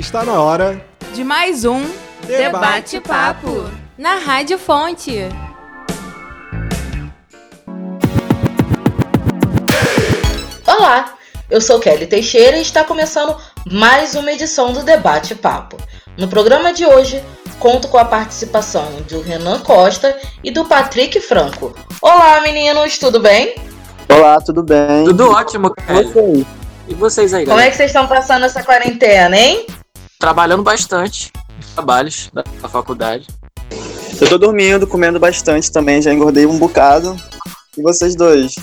Está na hora de mais um Debate-Papo na Rádio Fonte. Olá, eu sou Kelly Teixeira e está começando mais uma edição do Debate Papo. No programa de hoje, conto com a participação do Renan Costa e do Patrick Franco. Olá, meninos, tudo bem? Olá, tudo bem? Tudo ótimo, Kelly. E vocês aí, galera? Como é que vocês estão passando essa quarentena, hein? Trabalhando bastante, trabalhos da faculdade. Eu tô dormindo, comendo bastante também, já engordei um bocado. E vocês dois?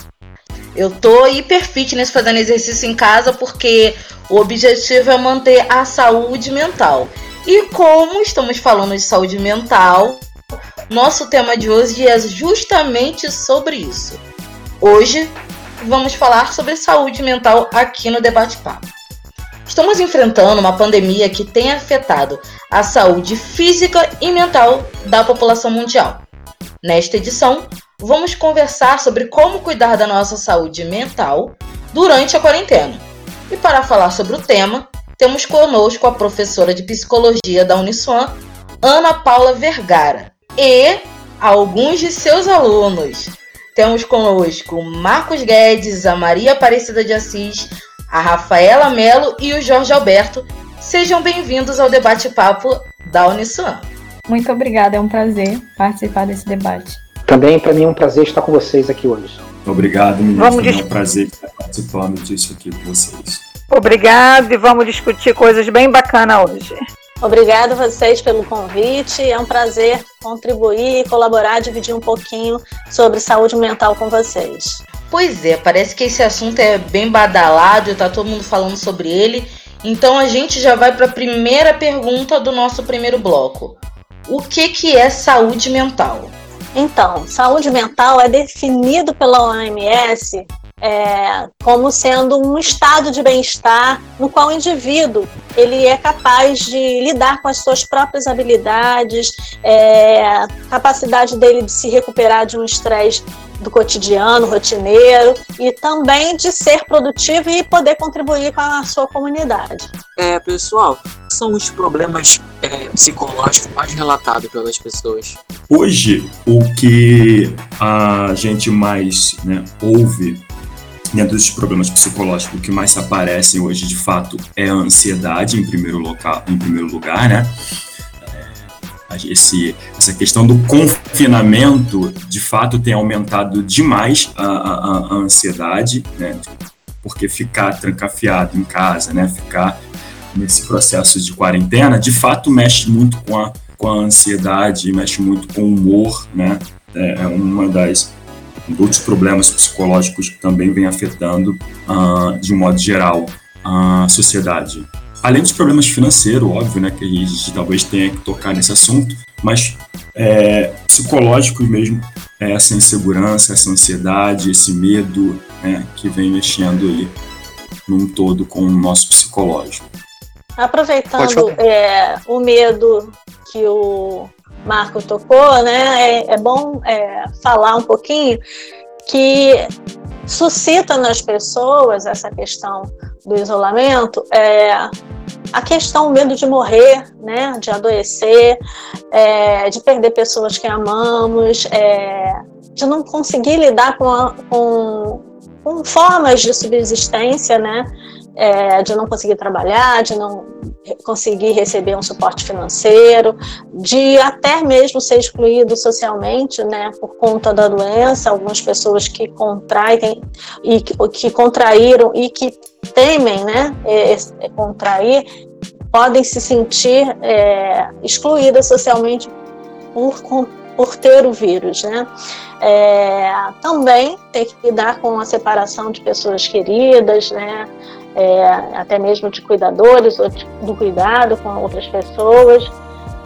Eu tô hiper fitness fazendo exercício em casa porque o objetivo é manter a saúde mental. E como estamos falando de saúde mental, nosso tema de hoje é justamente sobre isso. Hoje vamos falar sobre saúde mental aqui no Debate Papo. Estamos enfrentando uma pandemia que tem afetado a saúde física e mental da população mundial. Nesta edição, vamos conversar sobre como cuidar da nossa saúde mental durante a quarentena. E para falar sobre o tema, temos conosco a professora de psicologia da Uniswan, Ana Paula Vergara, e alguns de seus alunos. Temos conosco Marcos Guedes, a Maria Aparecida de Assis, a Rafaela Melo e o Jorge Alberto. Sejam bem-vindos ao debate-papo da Uniswan. Muito obrigada, é um prazer participar desse debate. Também para mim é um prazer estar com vocês aqui hoje. Obrigado. Vamos é um prazer estar participando disso aqui com vocês. Obrigado e vamos discutir coisas bem bacanas hoje. Obrigado a vocês pelo convite. É um prazer contribuir, colaborar, dividir um pouquinho sobre saúde mental com vocês. Pois é, parece que esse assunto é bem badalado, tá todo mundo falando sobre ele. Então a gente já vai para a primeira pergunta do nosso primeiro bloco. O que que é saúde mental? Então, saúde mental é definido pela OMS é, como sendo um estado de bem-estar no qual o indivíduo ele é capaz de lidar com as suas próprias habilidades, é, capacidade dele de se recuperar de um estresse do cotidiano, rotineiro, e também de ser produtivo e poder contribuir com a sua comunidade. É, pessoal, são os problemas é, psicológicos mais relatados pelas pessoas? Hoje, o que a gente mais né, ouve dentro desses problemas psicológicos, o que mais aparecem hoje, de fato, é a ansiedade em primeiro, local, em primeiro lugar, né? Esse, essa questão do confinamento, de fato, tem aumentado demais a, a, a ansiedade, né? Porque ficar trancafiado em casa, né? Ficar nesse processo de quarentena, de fato, mexe muito com a, com a ansiedade, mexe muito com o humor, né? É, é uma das outros problemas psicológicos que também vem afetando, uh, de um modo geral, a sociedade. Além dos problemas financeiros, óbvio, né, que a gente talvez tenha que tocar nesse assunto, mas é, psicológicos mesmo, é essa insegurança, essa ansiedade, esse medo né, que vem mexendo aí num todo com o nosso psicológico. Aproveitando é, o medo que o Marco tocou, né? É, é bom é, falar um pouquinho que suscita nas pessoas essa questão do isolamento, é, a questão o medo de morrer, né, de adoecer, é, de perder pessoas que amamos, é, de não conseguir lidar com, a, com, com formas de subsistência, né, é, de não conseguir trabalhar, de não conseguir receber um suporte financeiro, de até mesmo ser excluído socialmente, né, por conta da doença, algumas pessoas que contraem e que, que contraíram e que temem, né, contrair, podem se sentir é, excluídas socialmente por, por ter o vírus, né. É, também tem que lidar com a separação de pessoas queridas, né, é, até mesmo de cuidadores do cuidado com outras pessoas.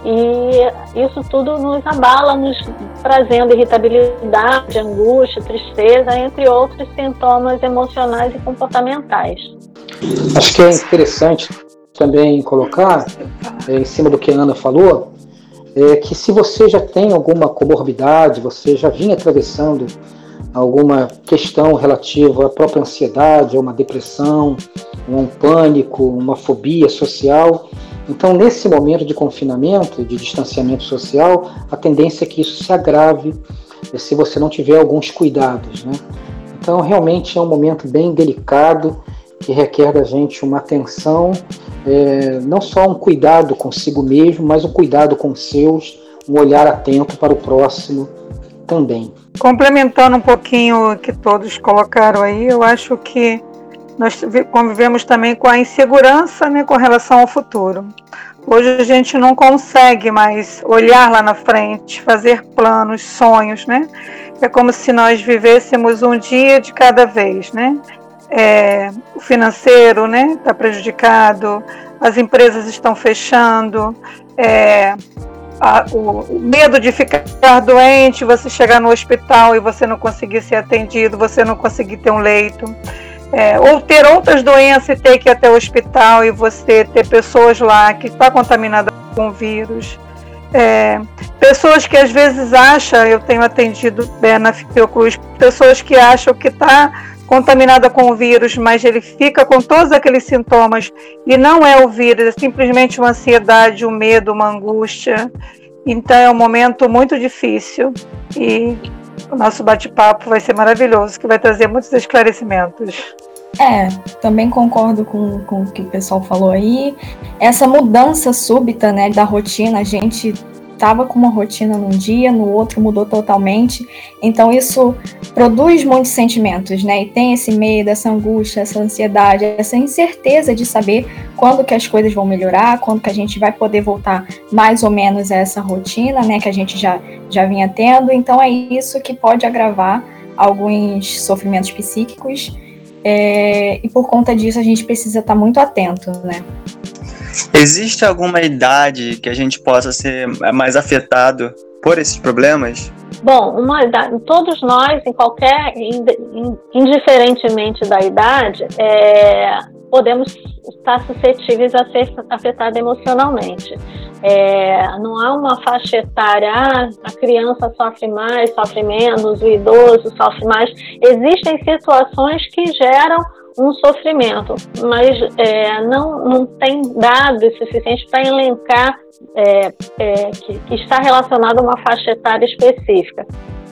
E isso tudo nos abala, nos trazendo irritabilidade, angústia, tristeza, entre outros sintomas emocionais e comportamentais. Acho que é interessante também colocar, é, em cima do que a Ana falou, é que se você já tem alguma comorbidade, você já vinha atravessando alguma questão relativa à própria ansiedade, a uma depressão, um pânico, uma fobia social, Então, nesse momento de confinamento, de distanciamento social, a tendência é que isso se agrave eh, se você não tiver alguns cuidados. Né? Então, realmente é um momento bem delicado que requer da gente uma atenção, é, não só um cuidado consigo mesmo, mas um cuidado com os seus, um olhar atento para o próximo também. Complementando um pouquinho o que todos colocaram aí, eu acho que nós convivemos também com a insegurança né, com relação ao futuro. Hoje a gente não consegue mais olhar lá na frente, fazer planos, sonhos, né? É como se nós vivêssemos um dia de cada vez, né? É, o financeiro, né, está prejudicado, as empresas estão fechando, é, a, o, medo de ficar doente, você chegar no hospital e você não conseguir ser atendido, você não conseguir ter um leito é, ou ter outras doenças e ter que ir até o hospital e você ter pessoas lá que está contaminada com vírus. É, pessoas que às vezes acham, eu tenho atendido é, na Fiocruz, pessoas que acham que está contaminada com o vírus, mas ele fica com todos aqueles sintomas e não é o vírus, é simplesmente uma ansiedade, um medo, uma angústia. Então é um momento muito difícil e o nosso bate-papo vai ser maravilhoso, que vai trazer muitos esclarecimentos. É, também concordo com, com o que o pessoal falou aí. Essa mudança súbita, né, da rotina, a gente estava com uma rotina num dia, no outro mudou totalmente. Então isso produz muitos sentimentos, né? E tem esse medo, essa angústia, essa ansiedade, essa incerteza de saber quando que as coisas vão melhorar, quando que a gente vai poder voltar mais ou menos a essa rotina, né, que a gente já já vinha tendo. Então é isso que pode agravar alguns sofrimentos psíquicos. É, e por conta disso a gente precisa estar muito atento, né? Existe alguma idade que a gente possa ser mais afetado por esses problemas? Bom, uma idade, todos nós, em qualquer, indiferentemente da idade, é, podemos estar suscetíveis a ser afetados emocionalmente. É, não há uma faixa etária, ah, a criança sofre mais, sofre menos, o idoso sofre mais. Existem situações que geram um sofrimento, mas é, não, não tem dados suficientes para elencar é, é, que, que, está relacionado a uma faixa etária específica,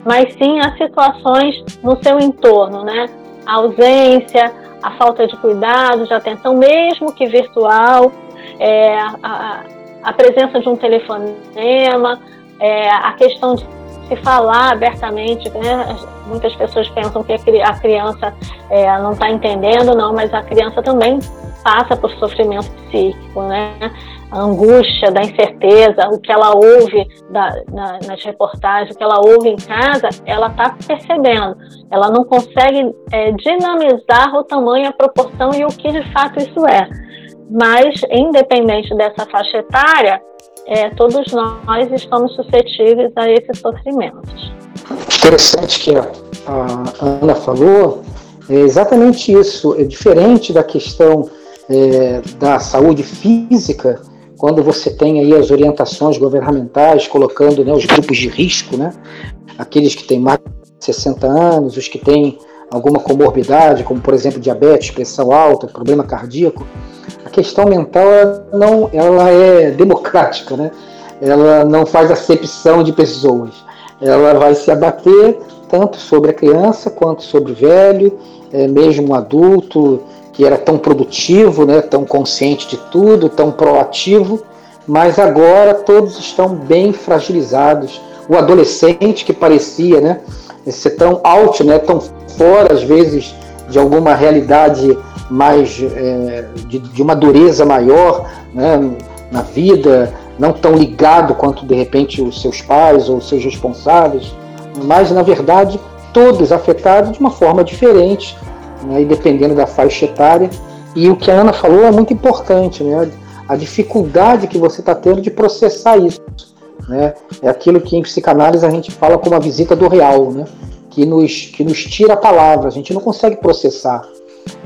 mas sim a situações no seu entorno, né? A ausência, a falta de cuidado, de atenção, mesmo que virtual, é, a, a, presença de um telefonema, é, a questão de se falar abertamente, né? Muitas pessoas pensam que a criança é, não está entendendo, não, mas a criança também passa por sofrimento psíquico, né? A angústia da incerteza, o que ela ouve da, na, nas reportagens, o que ela ouve em casa, ela está percebendo. Ela não consegue é, dinamizar o tamanho, a proporção e o que de fato isso é. Mas, independente dessa faixa etária, é, todos nós estamos suscetíveis a esses sofrimentos. Interessante que a, a Ana falou, é exatamente isso. É diferente da questão é, da saúde física, quando você tem aí as orientações governamentais colocando né, os grupos de risco, né, aqueles que têm mais de 60 anos, os que têm alguma comorbidade, como por exemplo diabetes, pressão alta, problema cardíaco, questão mental ela não, ela é democrática, né? Ela não faz acepção de pessoas. Ela vai se abater tanto sobre a criança quanto sobre o velho, é, mesmo um adulto que era tão produtivo, né, tão consciente de tudo, tão proativo, mas agora todos estão bem fragilizados. O adolescente que parecia, né, ser tão alto, né, tão fora às vezes de alguma realidade mais é, de, de, uma dureza maior né, na vida, não tão ligado quanto de repente os seus pais ou os seus responsáveis, mas na verdade todos afetados de uma forma diferente, né, e dependendo da faixa etária. E o que a Ana falou é muito importante, né, a dificuldade que você está tendo de processar isso. Né, é aquilo que em psicanálise a gente fala como a visita do real, né, que, nos, que nos tira a palavra, a gente não consegue processar.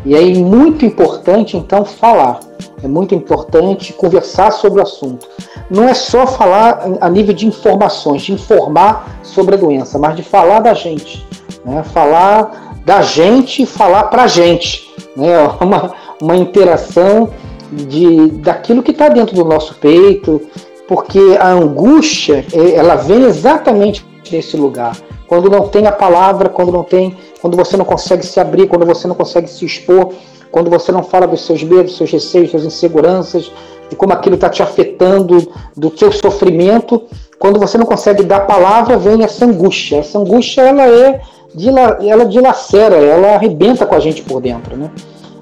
E é muito importante, então, falar. É muito importante conversar sobre o assunto. Não é só falar a nível de informações, de informar sobre a doença, mas de falar da gente. Né? Falar da gente e falar para a gente. Né? Uma, uma interação de daquilo que está dentro do nosso peito, porque a angústia é, ela vem exatamente desse lugar. Quando não tem a palavra, quando não tem, quando você não consegue se abrir, quando você não consegue se expor, quando você não fala dos seus medos, dos seus receios, das inseguranças, de como aquilo está te afetando, do seu sofrimento, quando você não consegue dar palavra, vem essa angústia. Essa angústia ela é ela dilacera, ela arrebenta com a gente por dentro, né?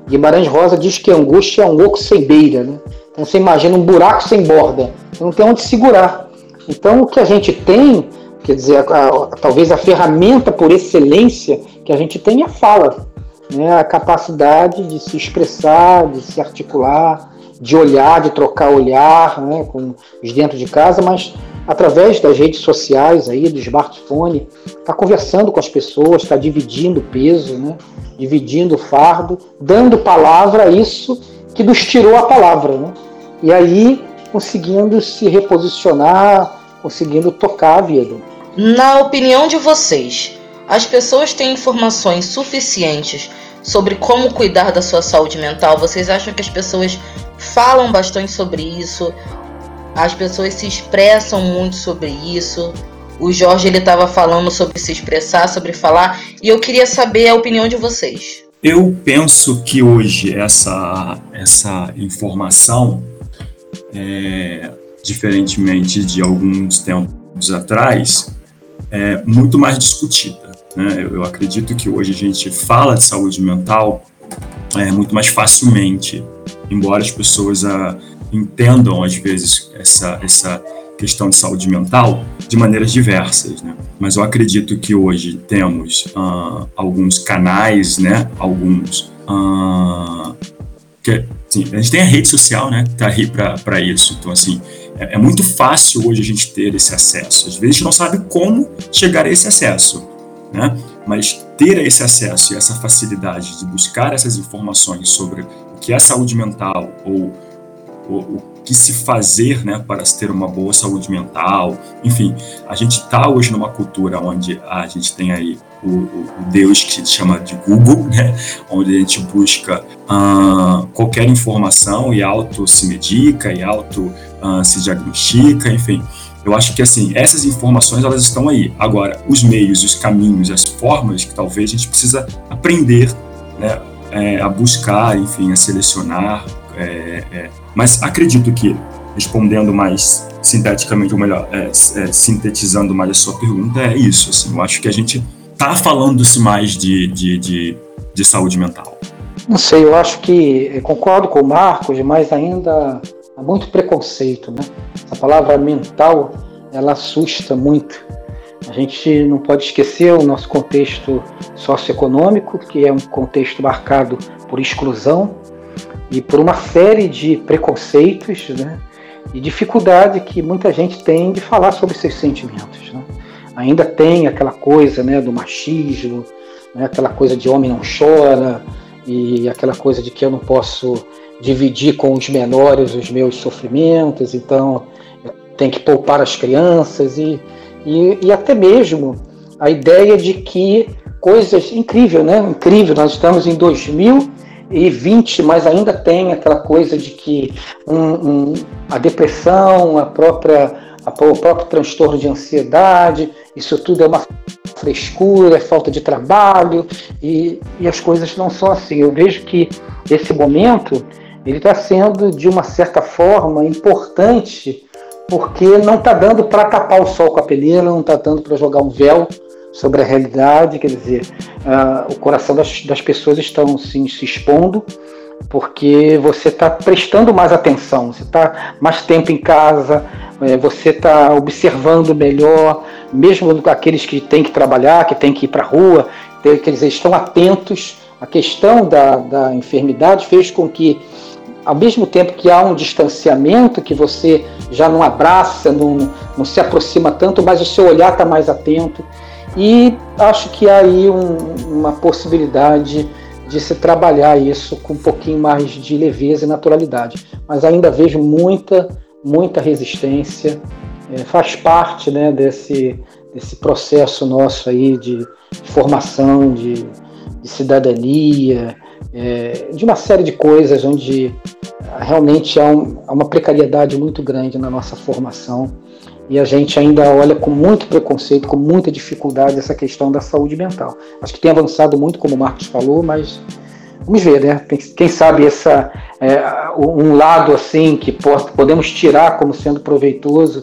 Guimarães Rosa diz que a angústia é um oco sem beira, né? Então você imagina um buraco sem borda, não tem onde segurar. Então o que a gente tem, quer dizer, a, a, talvez a ferramenta por excelência que a gente tem é a fala, né? A capacidade de se expressar, de se articular, de olhar, de trocar olhar, né? Com os dentro de casa, mas através das redes sociais aí, do smartphone, está conversando com as pessoas, está dividindo peso, né? dividindo fardo, dando palavra a isso que nos tirou a palavra. Né? E aí conseguindo se reposicionar, conseguindo tocar a vida. Na opinião de vocês, as pessoas têm informações suficientes sobre como cuidar da sua saúde mental? Vocês acham que as pessoas falam bastante sobre isso? As pessoas se expressam muito sobre isso. O Jorge ele estava falando sobre se expressar, sobre falar, e eu queria saber a opinião de vocês. Eu penso que hoje essa, essa informação, é, diferentemente de alguns tempos atrás, é muito mais discutida. Né? Eu, eu acredito que hoje a gente fala de saúde mental é, muito mais facilmente, embora as pessoas a, entendam, às vezes, essa, essa questão de saúde mental de maneiras diversas, né? Mas eu acredito que hoje temos uh, alguns canais, né? Alguns uh, que, assim, a gente tem a rede social, né? Que tá aí para isso. Então, assim, é, é, muito fácil hoje a gente ter esse acesso. Às vezes a gente não sabe como chegar a esse acesso, né? Mas ter esse acesso e essa facilidade de buscar essas informações sobre o que é saúde mental ou o, o que se fazer né, para se ter uma boa saúde mental. Enfim, a gente está hoje numa cultura onde a gente tem aí o, o, Deus que se chama de Google, né, onde a gente busca uh, qualquer informação e auto se medica e auto uh, se diagnostica, enfim. Eu acho que assim essas informações elas estão aí. Agora, os meios, os caminhos, as formas que talvez a gente precisa aprender, né, é, a buscar, enfim, a selecionar. É, é, mas acredito que, respondendo mais sinteticamente, ou melhor, é, é, sintetizando mais a sua pergunta, é isso. Assim, eu acho que a gente está falando-se mais de, de, de, de, saúde mental. Não sei, eu acho que concordo com o Marcos, mas ainda há muito preconceito. Né? A palavra mental ela assusta muito. A gente não pode esquecer o nosso contexto socioeconômico, que é um contexto marcado por exclusão, e por uma série de preconceitos né, e dificuldade que muita gente tem de falar sobre seus sentimentos. Né? Ainda tem aquela coisa né, do machismo, né, aquela coisa de homem não chora, e aquela coisa de que eu não posso dividir com os menores os meus sofrimentos, então eu tenho que poupar as crianças, e, e, e até mesmo a ideia de que coisas incrível, né? Incrível, nós estamos em 2000 e 20, mas ainda tem aquela coisa de que um, um, a depressão, a própria, a, o próprio transtorno de ansiedade, isso tudo é uma frescura, é falta de trabalho, e, e as coisas não são assim. Eu vejo que esse momento ele está sendo, de uma certa forma, importante, porque não está dando para tapar o sol com a peneira, não está dando para jogar um véu sobre a realidade, quer dizer, uh, o coração das, das pessoas estão assim, se expondo, porque você está prestando mais atenção, você está mais tempo em casa, é, você está observando melhor, mesmo aqueles que têm que trabalhar, que têm que ir para a rua, quer dizer, estão atentos. A questão da, da enfermidade fez com que, ao mesmo tempo que há um distanciamento, que você já não abraça, não, não se aproxima tanto, mas o seu olhar está mais atento. E acho que há aí um, uma possibilidade de se trabalhar isso com um pouquinho mais de leveza e naturalidade. Mas ainda vejo muita, muita resistência. É, faz parte né, desse, desse processo nosso aí de formação, de, de cidadania, é, de uma série de coisas onde realmente há, um, há uma precariedade muito grande na nossa formação e a gente ainda olha com muito preconceito, com muita dificuldade essa questão da saúde mental. Acho que tem avançado muito, como o Marcos falou, mas vamos ver, né? Quem, sabe essa é, um lado assim que podemos tirar como sendo proveitoso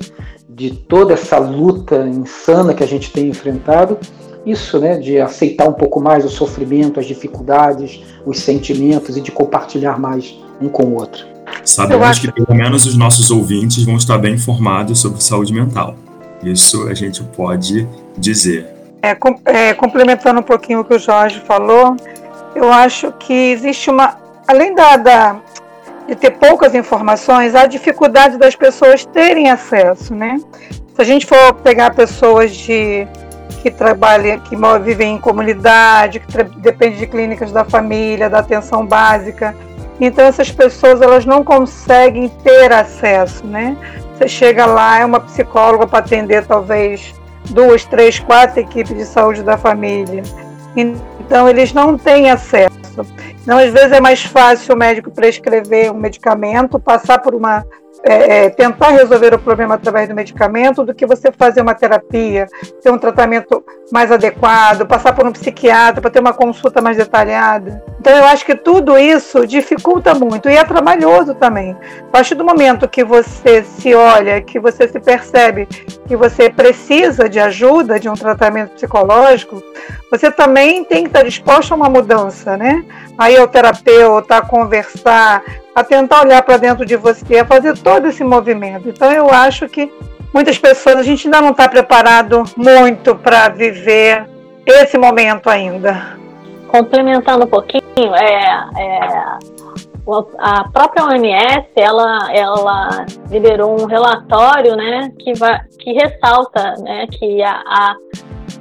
de toda essa luta insana que a gente tem enfrentado, isso, né, de aceitar um pouco mais o sofrimento, as dificuldades, os sentimentos e de compartilhar mais um com o outro. Sabemos acho... que pelo menos os nossos ouvintes vão estar bem informados sobre saúde mental. Isso a gente pode dizer. É, com, é, complementando um pouquinho o que o Jorge falou, eu acho que existe uma, além da, da, de ter poucas informações, a dificuldade das pessoas terem acesso, né? Se a gente for pegar pessoas de que trabalham, que vivem em comunidade, que depende de clínicas da família, da atenção básica, então essas pessoas elas não conseguem ter acesso, né? Você chega lá, é uma psicóloga para atender talvez duas, três, quatro equipes de saúde da família. Então eles não têm acesso. Então às vezes é mais fácil o médico prescrever um medicamento, passar por uma é, é, tentar resolver o problema através do medicamento do que você fazer uma terapia, ter um tratamento mais adequado, passar por um psiquiatra para ter uma consulta mais detalhada. Então eu acho que tudo isso dificulta muito e é trabalhoso também. A partir do momento que você se olha, que você se percebe que você precisa de ajuda, de um tratamento psicológico, você também tem que estar disposto a uma mudança, né? Aí o terapeuta, conversar, a tentar olhar para dentro de você, a fazer todo esse movimento. Então eu acho que muitas pessoas, a gente ainda não está preparado muito para viver esse momento ainda. Complementando um pouquinho, é, é, a própria OMS ela, ela liberou um relatório né, que, vai, que ressalta né, que a, a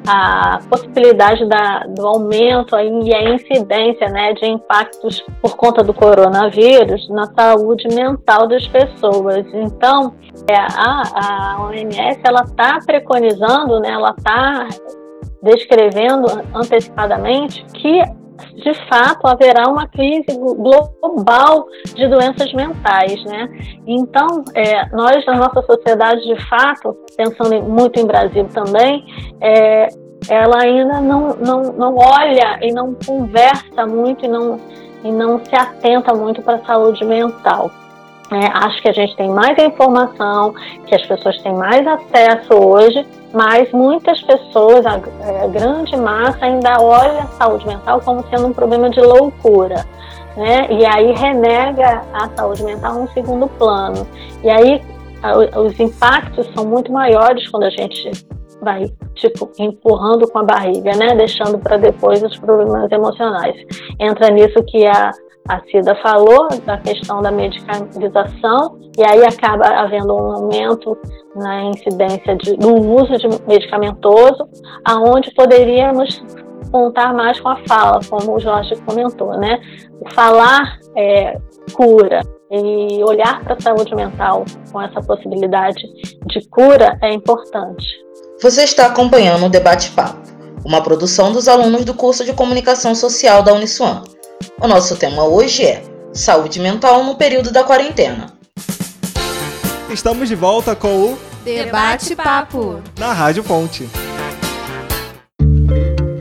a possibilidade da, do aumento e a incidência né, de impactos por conta do coronavírus na saúde mental das pessoas. Então, é, a, a OMS ela está preconizando, né, ela está descrevendo antecipadamente que de fato haverá uma crise global de doenças mentais, né? Então, é, nós na nossa sociedade, de fato, pensando muito em Brasil também, é, ela ainda não, não, não olha e não conversa muito e não, e não se atenta muito para a saúde mental. É, acho que a gente tem mais informação, que as pessoas têm mais acesso hoje, mas muitas pessoas, a, a grande massa, ainda olha a saúde mental como sendo um problema de loucura. Né? E aí renega a saúde mental a um segundo plano. E aí a, os impactos são muito maiores quando a gente vai, tipo, empurrando com a barriga, né? Deixando para depois os problemas emocionais. Entra nisso que a a Cida falou da questão da medicalização e aí acaba havendo um aumento na incidência de, do uso de medicamentoso, aonde poderíamos contar mais com a fala, como o Jorge comentou, né? O falar é, cura e olhar para a saúde mental com essa possibilidade de cura é importante. Você está acompanhando o Debate Papo, uma produção dos alunos do curso de Comunicação Social da Uniswan. O nosso tema hoje é Saúde Mental no período da quarentena. Estamos de volta com o Debate Papo na Rádio Fonte.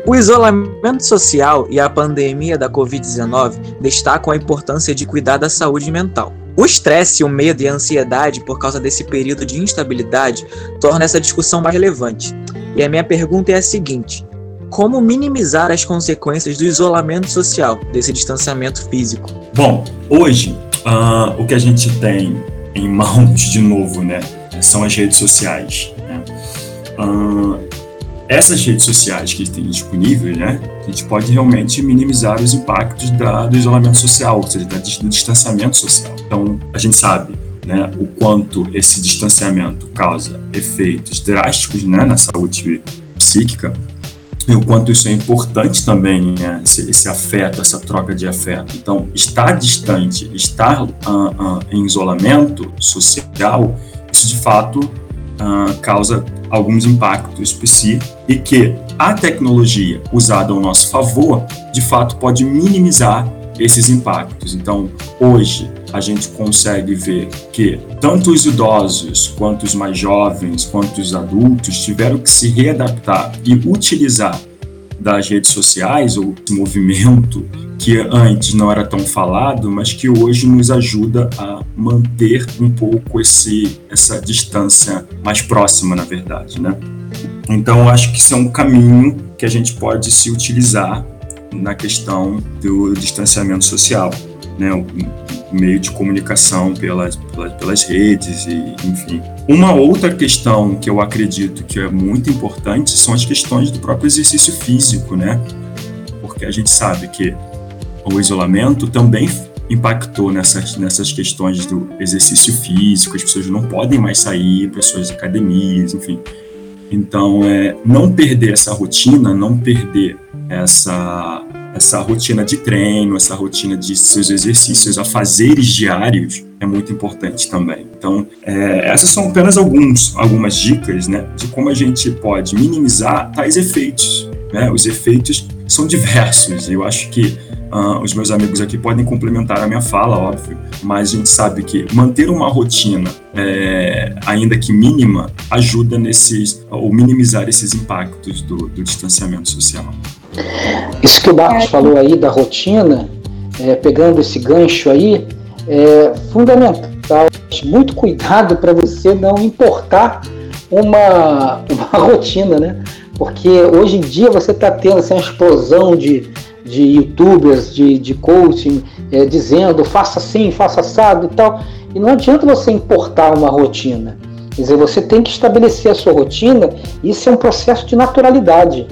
O isolamento social e a pandemia da Covid-19 destacam a importância de cuidar da saúde mental. O estresse, o medo e a ansiedade por causa desse período de instabilidade torna essa discussão mais relevante. E a minha pergunta é a seguinte: como minimizar as consequências do isolamento social, desse distanciamento físico? Bom, hoje uh, o que a gente tem em mãos de novo, né, são as redes sociais. Né? Uh, essas redes sociais que tem disponíveis, né, a gente pode realmente minimizar os impactos da, do isolamento social, ou seja, do distanciamento social. Então, a gente sabe né, o quanto esse distanciamento causa efeitos drásticos né, na saúde psíquica, e o quanto isso é importante também, né? esse, esse, afeto, essa troca de afeto. Então, estar distante, estar uh, uh, em isolamento social, isso de fato uh, causa alguns impactos para si e que a tecnologia usada ao nosso favor, de fato, pode minimizar esses impactos. Então, hoje, a gente consegue ver que tanto os idosos, quanto os mais jovens, quanto os adultos tiveram que se readaptar e utilizar das redes sociais, ou movimento que antes não era tão falado, mas que hoje nos ajuda a manter um pouco esse, essa distância mais próxima, na verdade, né? Então, acho que isso é um caminho que a gente pode se utilizar na questão do distanciamento social, né? O meio de comunicação pelas, pelas, pelas redes e, enfim. Uma outra questão que eu acredito que é muito importante são as questões do próprio exercício físico, né? Porque a gente sabe que o isolamento também impactou nessas, nessas questões do exercício físico, as pessoas não podem mais sair para suas academias, enfim. Então, é, não perder essa rotina, não perder essa, essa rotina de treino, essa rotina de seus exercícios, a fazeres diários, é muito importante também. Então, é, essas são apenas alguns, algumas dicas né, de como a gente pode minimizar tais efeitos. Né? Os efeitos são diversos. Eu acho que Uh, os meus amigos aqui podem complementar a minha fala, óbvio, mas a gente sabe que manter uma rotina, é, ainda que mínima, ajuda nesses, ou minimizar esses impactos do, do distanciamento social. Isso que o Marcos falou aí da rotina, é, pegando esse gancho aí, é fundamental. Muito cuidado para você não importar uma, uma rotina, né? Porque hoje em dia você está tendo essa explosão de de youtubers, de, de coaching, é, dizendo faça assim, faça assado e tal. E não adianta você importar uma rotina. Quer dizer, você tem que estabelecer a sua rotina, isso é um processo de naturalidade.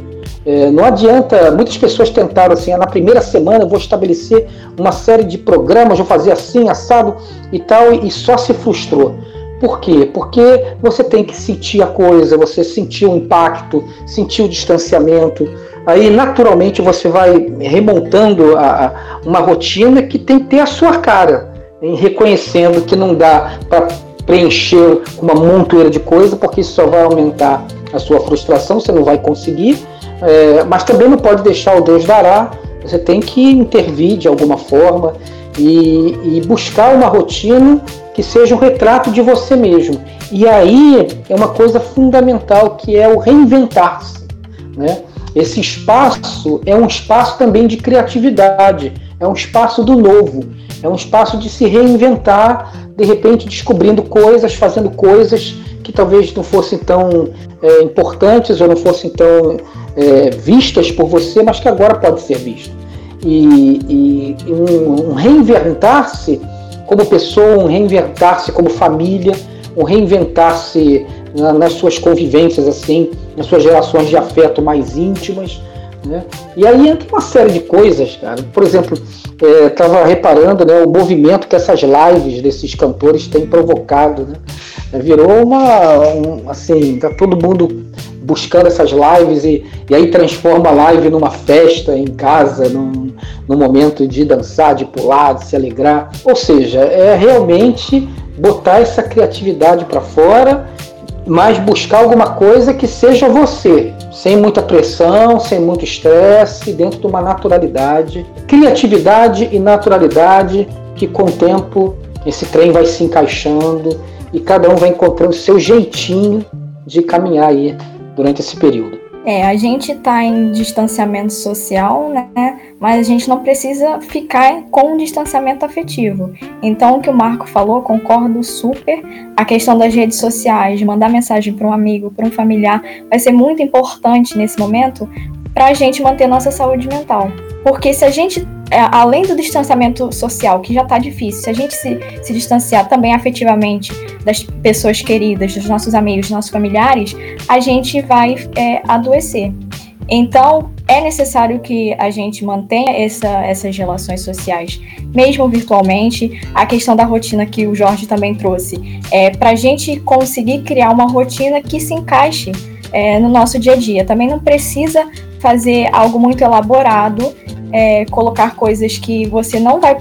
É, não adianta, muitas pessoas tentaram assim, ah, na primeira semana eu vou estabelecer uma série de programas, vou fazer assim, assado e tal, e só se frustrou. Por quê? Porque você tem que sentir a coisa, você sentir o impacto, sentir o distanciamento, aí naturalmente você vai remontando a, a, uma rotina que tem que ter a sua cara, em reconhecendo que não dá para preencher uma montoeira de coisa, porque isso só vai aumentar a sua frustração, você não vai conseguir, é, mas também não pode deixar o Deus dará, você tem que intervir de alguma forma e, e buscar uma rotina que seja um retrato de você mesmo. E aí é uma coisa fundamental que é o reinventar-se. Né? Esse espaço é um espaço também de criatividade, é um espaço do novo, é um espaço de se reinventar, de repente descobrindo coisas, fazendo coisas que talvez não fossem tão é, importantes ou não fossem tão é, vistas por você, mas que agora pode ser visto. E, e um, um reinventar-se como pessoa, um reinventar-se como família, um reinventar-se na, nas suas convivências, assim, nas suas relações de afeto mais íntimas. Né? E aí entra uma série de coisas, cara. Por exemplo, estava é, reparando né, o movimento que essas lives desses cantores têm provocado. Né? Virou uma. Um, assim, tá todo mundo buscando essas lives e, e aí transforma a live numa festa em casa, num, num momento de dançar, de pular, de se alegrar. Ou seja, é realmente botar essa criatividade para fora mas buscar alguma coisa que seja você, sem muita pressão, sem muito estresse, dentro de uma naturalidade, criatividade e naturalidade que com o tempo esse trem vai se encaixando e cada um vai encontrando seu jeitinho de caminhar aí durante esse período. É, a gente está em distanciamento social, né? Mas a gente não precisa ficar com um distanciamento afetivo. Então, o que o Marco falou, concordo super. A questão das redes sociais, mandar mensagem para um amigo, para um familiar, vai ser muito importante nesse momento para a gente manter nossa saúde mental. Porque se a gente, é, além do distanciamento social, que já está difícil, se a gente se, se distanciar também afetivamente das pessoas queridas, dos nossos amigos, dos nossos familiares, a gente vai é, adoecer. Então, é necessário que a gente mantenha essa, essas relações sociais, mesmo virtualmente. A questão da rotina que o Jorge também trouxe, é para a gente conseguir criar uma rotina que se encaixe é, no nosso dia a dia. Também não precisa fazer algo muito elaborado, é, colocar coisas que você não vai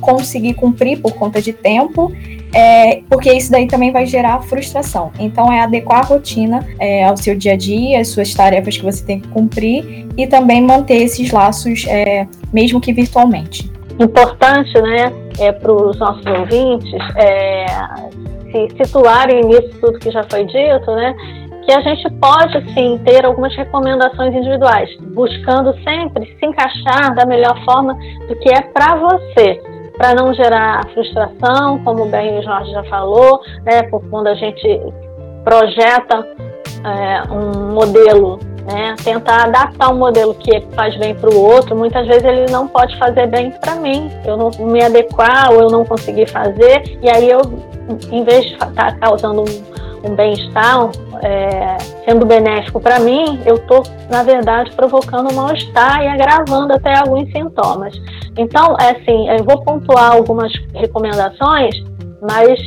conseguir cumprir por conta de tempo, é, porque isso daí também vai gerar frustração. Então, é adequar a rotina é, ao seu dia a dia, às suas tarefas que você tem que cumprir e também manter esses laços, é, mesmo que virtualmente. importante né, é, para os nossos ouvintes é, se situarem nisso tudo que já foi dito, né, que a gente pode sim ter algumas recomendações individuais, buscando sempre se encaixar da melhor forma do que é para você, para não gerar frustração, como bem o Jorge já falou, né, quando a gente projeta é, um modelo né? Tentar adaptar um modelo que faz bem para o outro, muitas vezes ele não pode fazer bem para mim. Eu não me adequar ou eu não conseguir fazer, e aí eu, em vez de estar tá causando um, um bem-estar, é, sendo benéfico para mim, eu estou, na verdade, provocando mal-estar e agravando até alguns sintomas. Então, é assim, eu vou pontuar algumas recomendações mas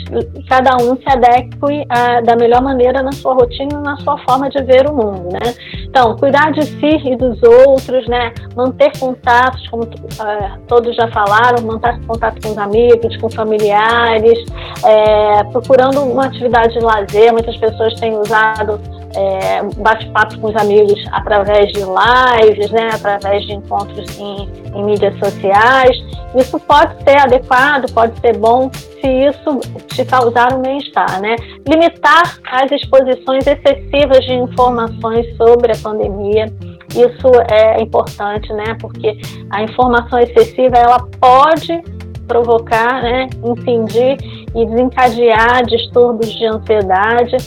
cada um se adeque uh, da melhor maneira na sua rotina na sua forma de ver o mundo, né? Então, cuidar de si e dos outros, né? Manter contatos, como uh, todos já falaram, manter contato com os amigos, com familiares, é, procurando uma atividade de lazer. Muitas pessoas têm usado é, bate-papo com os amigos através de lives, né? Através de encontros em, em mídias sociais. Isso pode ser adequado, pode ser bom se isso te causar um bem-estar, né? Limitar as exposições excessivas de informações sobre a pandemia, isso é importante, né? Porque a informação excessiva ela pode provocar, né, incendiar e desencadear distúrbios de ansiedade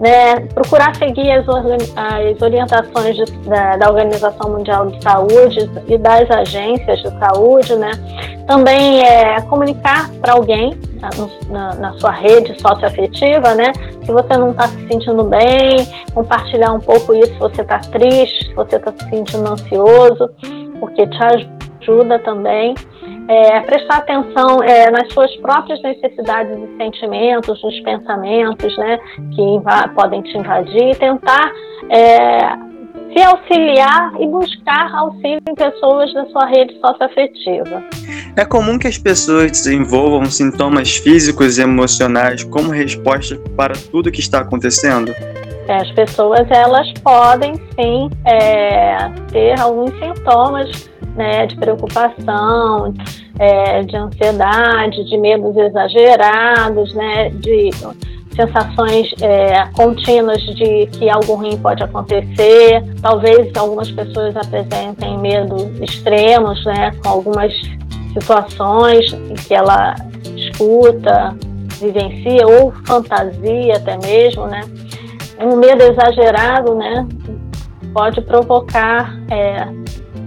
né, procurar seguir as, as orientações de, da, da, Organização Mundial de Saúde e das agências de saúde, né, também é, comunicar para alguém na, na, sua rede socioafetiva, né, se você não está se sentindo bem, compartilhar um pouco isso, se você está triste, se você está se sentindo ansioso, porque te ajuda também é, prestar atenção é, nas suas próprias necessidades e sentimentos, nos pensamentos né, que podem te invadir, tentar é, se auxiliar e buscar auxílio em pessoas da sua rede socioafetiva. É comum que as pessoas desenvolvam sintomas físicos e emocionais como resposta para tudo que está acontecendo? É, as pessoas elas podem sim é, ter alguns sintomas né, de preocupação, é, de ansiedade, de medos exagerados, né, de sensações é, contínuas de que algo ruim pode acontecer. Talvez algumas pessoas apresentem medo extremos, né, com algumas situações em que ela escuta, vivencia ou fantasia até mesmo, né. Um medo exagerado, né, pode provocar é,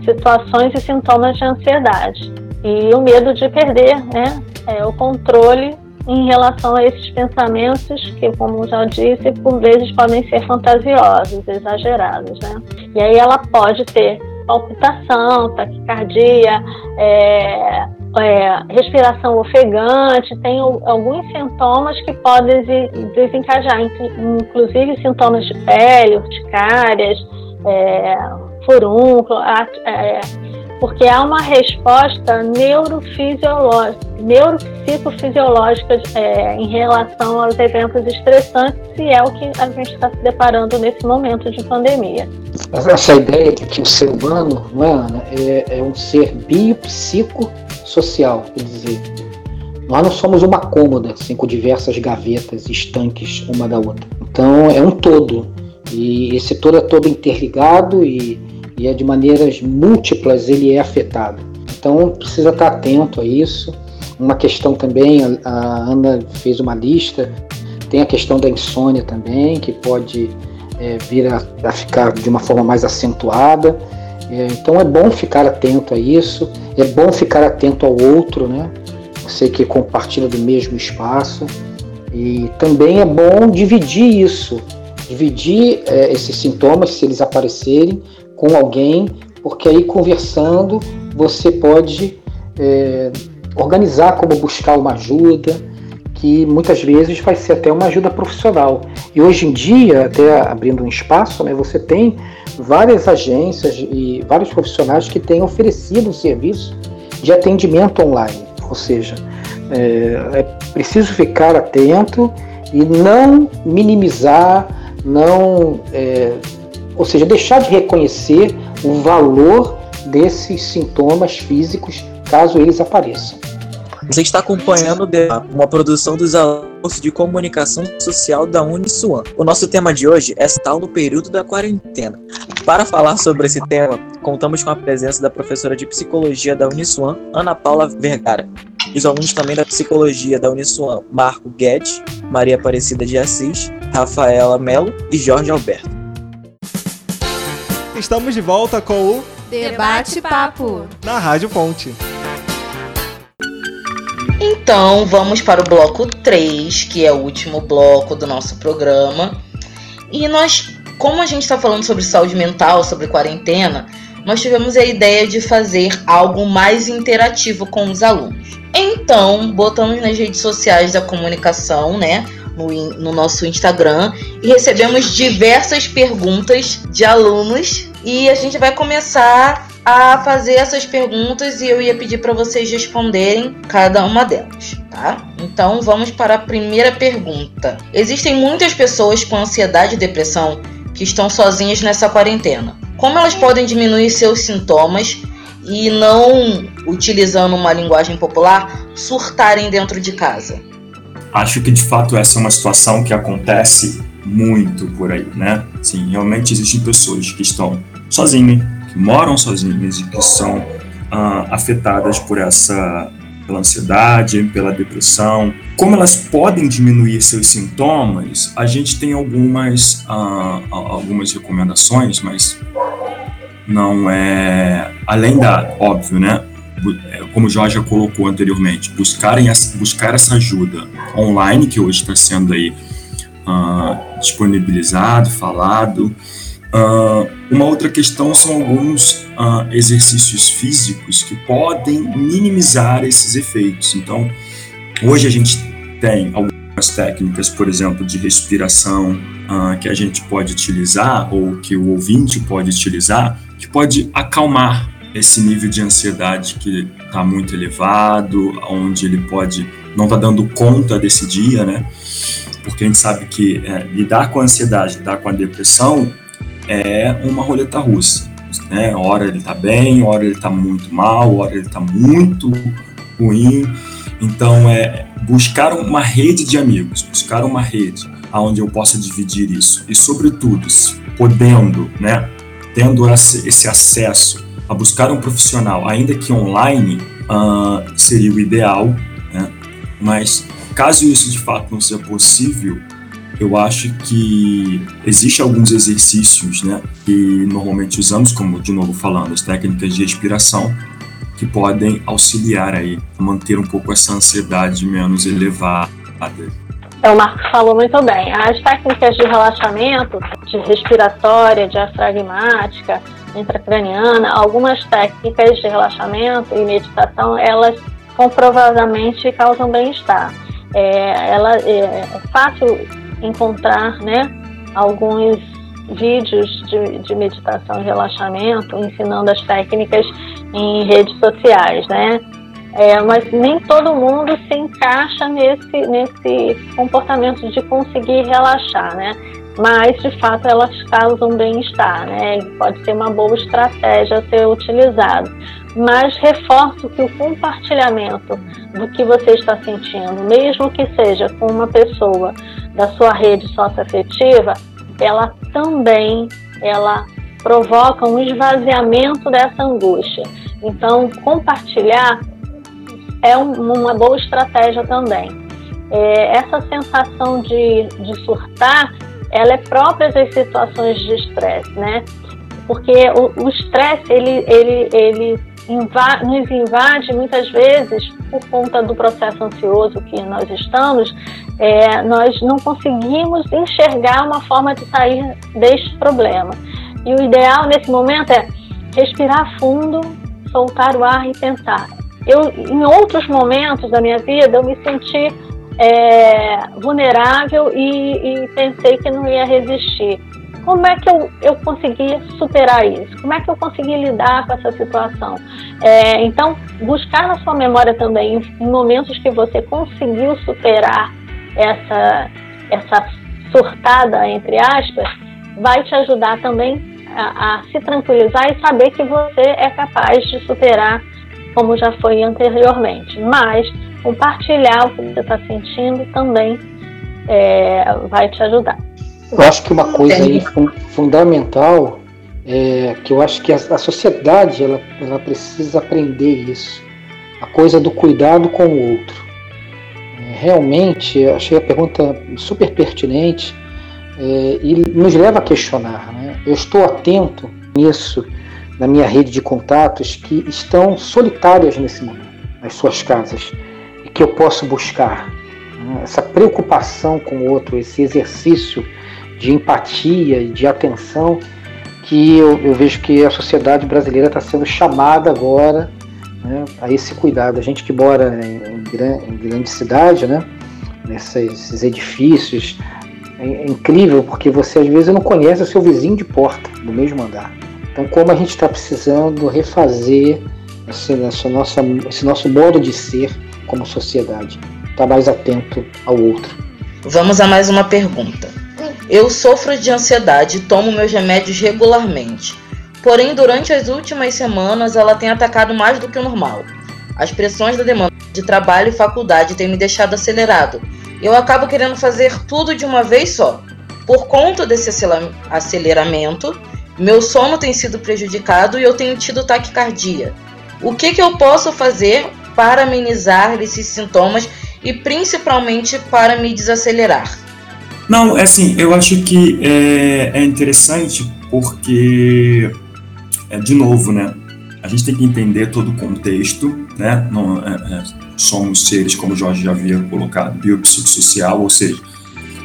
situações e sintomas de ansiedade. E o medo de perder né, é, o controle em relação a esses pensamentos que, como já disse, por vezes podem ser fantasiosos, exagerados. Né? E aí ela pode ter palpitação, taquicardia, é, é, respiração ofegante, tem alguns sintomas que podem desencadear, inclusive sintomas de pele, urticárias, é, furúnculo, é, porque há uma resposta neurofisiológica, neuropsicofisiológica é, em relação aos eventos estressantes e é o que a gente está se deparando nesse momento de pandemia. Essa ideia de que o ser humano não é, Ana, é, é um ser biopsicossocial, quer dizer, nós não somos uma cômoda assim, com diversas gavetas, estanques uma da outra. Então é um todo. E esse todo é todo interligado e e é de maneiras múltiplas ele é afetado. Então precisa estar atento a isso. Uma questão também, a, Ana fez uma lista, tem a questão da insônia também, que pode é, vir a, a, ficar de uma forma mais acentuada. É, então é bom ficar atento a isso, é bom ficar atento ao outro, né? Você que compartilha do mesmo espaço. E também é bom dividir isso, dividir é, esses sintomas, se eles aparecerem, com alguém, porque aí conversando você pode é, organizar como buscar uma ajuda, que muitas vezes vai ser até uma ajuda profissional. E hoje em dia, até abrindo um espaço, né, você tem várias agências e vários profissionais que têm oferecido um serviço de atendimento online. Ou seja, é, é preciso ficar atento e não minimizar, não é, ou seja, deixar de reconhecer o valor desses sintomas físicos caso eles apareçam. Você está acompanhando uma produção dos alunos de comunicação social da Uniswan. O nosso tema de hoje é tal no período da quarentena. Para falar sobre esse tema, contamos com a presença da professora de psicologia da Uniswan, Ana Paula Vergara, os alunos também da psicologia da Uniswan, Marco Guedes, Maria Aparecida de Assis, Rafaela Melo e Jorge Alberto. Estamos de volta com o Debate Papo na Rádio Fonte. Então, vamos para o bloco 3, que é o último bloco do nosso programa. E nós, como a gente está falando sobre saúde mental, sobre quarentena, nós tivemos a ideia de fazer algo mais interativo com os alunos. Então, botamos nas redes sociais da comunicação, né? No, no nosso Instagram e recebemos diversas perguntas de alunos e a gente vai começar a fazer essas perguntas e eu ia pedir para vocês responderem cada uma delas, tá? Então vamos para a primeira pergunta. Existem muitas pessoas com ansiedade e depressão que estão sozinhas nessa quarentena. Como elas podem diminuir seus sintomas e não, utilizando uma linguagem popular, surtarem dentro de casa? Acho que de fato essa é uma situação que acontece muito por aí, né? Sim, realmente existem pessoas que estão sozinhas que moram sozinhas e que são ah, afetadas por essa pela ansiedade, pela depressão. Como elas podem diminuir seus sintomas? A gente tem algumas ah, algumas recomendações, mas não é além da óbvio, né? Como o Jorge já colocou anteriormente, buscarem buscar essa ajuda online que hoje está sendo aí uh, disponibilizado, falado, Uh, uma outra questão são alguns uh, exercícios físicos que podem minimizar esses efeitos. Então, hoje a gente tem algumas técnicas, por exemplo, de respiração uh, que a gente pode utilizar ou que o ouvinte pode utilizar, que pode acalmar esse nível de ansiedade que está muito elevado, onde ele pode não tá dando conta desse dia, né? Porque a gente sabe que é, lidar com a ansiedade, lidar com a depressão é uma roleta russa. Né? Hora ele tá bem, hora ele tá muito mal, hora ele tá muito ruim. Então é buscar uma rede de amigos, buscar uma rede aonde eu possa dividir isso e sobretudo podendo, né, tendo esse acesso a buscar um profissional, ainda que online, uh, seria o ideal, né? Mas caso isso de fato não seja possível, eu acho que existe alguns exercícios, né, que normalmente usamos, como de novo falando, as técnicas de respiração, que podem auxiliar aí a manter um pouco essa ansiedade menos elevada. É, o Marcos falou muito bem. As técnicas de relaxamento, de respiratória, diafragmática, intracraniana, algumas técnicas de relaxamento e meditação, elas comprovadamente causam bem-estar. É, ela é, é fácil encontrar né, alguns vídeos de, de meditação e relaxamento ensinando as técnicas em redes sociais, né? É, mas nem todo mundo se encaixa nesse, nesse comportamento de conseguir relaxar, né? Mas, de fato, elas causam bem-estar, né? Pode ser uma boa estratégia a ser utilizado. Mas reforço que o compartilhamento do que você está sentindo, mesmo que seja com uma pessoa da sua rede socioafetiva, ela também ela provoca um esvaziamento dessa angústia. Então, compartilhar é um, uma boa estratégia também. É, essa sensação de, de surtar, ela é própria das situações de estresse, né? Porque o estresse, ele, ele, ele inva nos invade muitas vezes por conta do processo ansioso que nós estamos, é, nós não conseguimos enxergar uma forma de sair deste problema. E o ideal nesse momento é respirar fundo, soltar o ar e pensar. Eu, em outros momentos da minha vida, eu me senti é, vulnerável e, e pensei que não ia resistir como é que eu, eu consegui superar isso? Como é que eu consegui lidar com essa situação? É, então, buscar na sua memória também, em momentos que você conseguiu superar essa, essa surtada, entre aspas, vai te ajudar também a, a se tranquilizar e saber que você é capaz de superar como já foi anteriormente. Mas compartilhar o que você está sentindo também é, vai te ajudar. Eu acho que uma coisa aí fundamental é que eu acho que a, a sociedade ela, ela precisa aprender isso, a coisa do cuidado com o outro. É, realmente, achei a pergunta super pertinente é, e nos leva a questionar. Né? Eu estou atento nisso na minha rede de contatos que estão solitárias nesse momento, nas suas casas, que eu posso buscar né? essa preocupação com o outro, esse exercício de empatia e de atenção que eu, eu, vejo que a sociedade brasileira está sendo chamada agora né, a esse cuidado. A gente que mora em, em, em grande cidade, né, nesses edifícios, é, é, incrível porque você às vezes não conhece o seu vizinho de porta do mesmo andar. Então, como a gente está precisando refazer esse, esse, esse nosso modo de ser como sociedade, estar tá mais atento ao outro. Vamos a mais uma pergunta. Eu sofro de ansiedade e tomo meus remédios regularmente. Porém, durante as últimas semanas, ela tem atacado mais do que o normal. As pressões da demanda de trabalho e faculdade têm me deixado acelerado. Eu acabo querendo fazer tudo de uma vez só. Por conta desse aceleramento, meu sono tem sido prejudicado e eu tenho tido taquicardia. O que, que eu posso fazer para amenizar esses sintomas e principalmente para me desacelerar? Não, é assim, eu acho que é, é interessante porque, é, de novo, né? A gente tem que entender todo o contexto, né? Não, é, é, somos seres, como o Jorge já havia colocado, biopsicossocial, ou seja,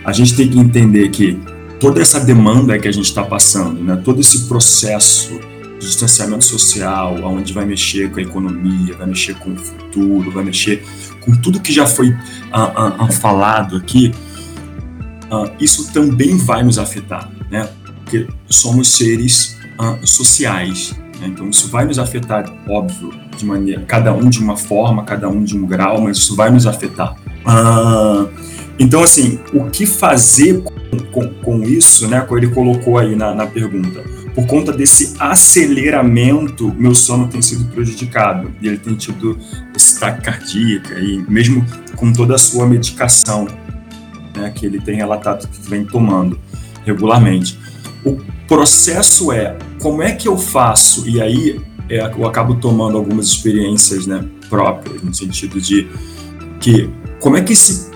a gente tem que entender que toda essa demanda que a gente está passando, né? Todo esse processo distanciamento social, onde vai mexer com a economia, vai mexer com o futuro, vai mexer com tudo que já foi uh, uh, falado aqui, isso também vai nos afetar, né? Porque somos seres sociais, né? então isso vai nos afetar, óbvio, de maneira, cada um de uma forma, cada um de um grau, mas isso vai nos afetar. Então, assim, o que fazer com, com, com, isso, né? Como ele colocou aí na, na pergunta, por conta desse aceleramento, meu sono tem sido prejudicado e ele tem tido esse cardíaca e mesmo com toda a sua medicação né, que ele tem relatado que vem tomando regularmente. O processo é como é que eu faço, e aí é, eu acabo tomando algumas experiências né, próprias, no sentido de que como é que esse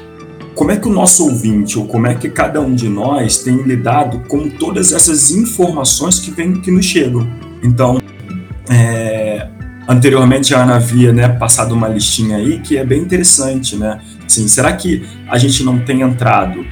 como é que o nosso ouvinte, ou como é que cada um de nós tem lidado com todas essas informações que, vem, que nos chegam. Então, é, anteriormente a Ana havia né, passado uma listinha aí que é bem interessante, né? Assim, será que a gente não tem entrado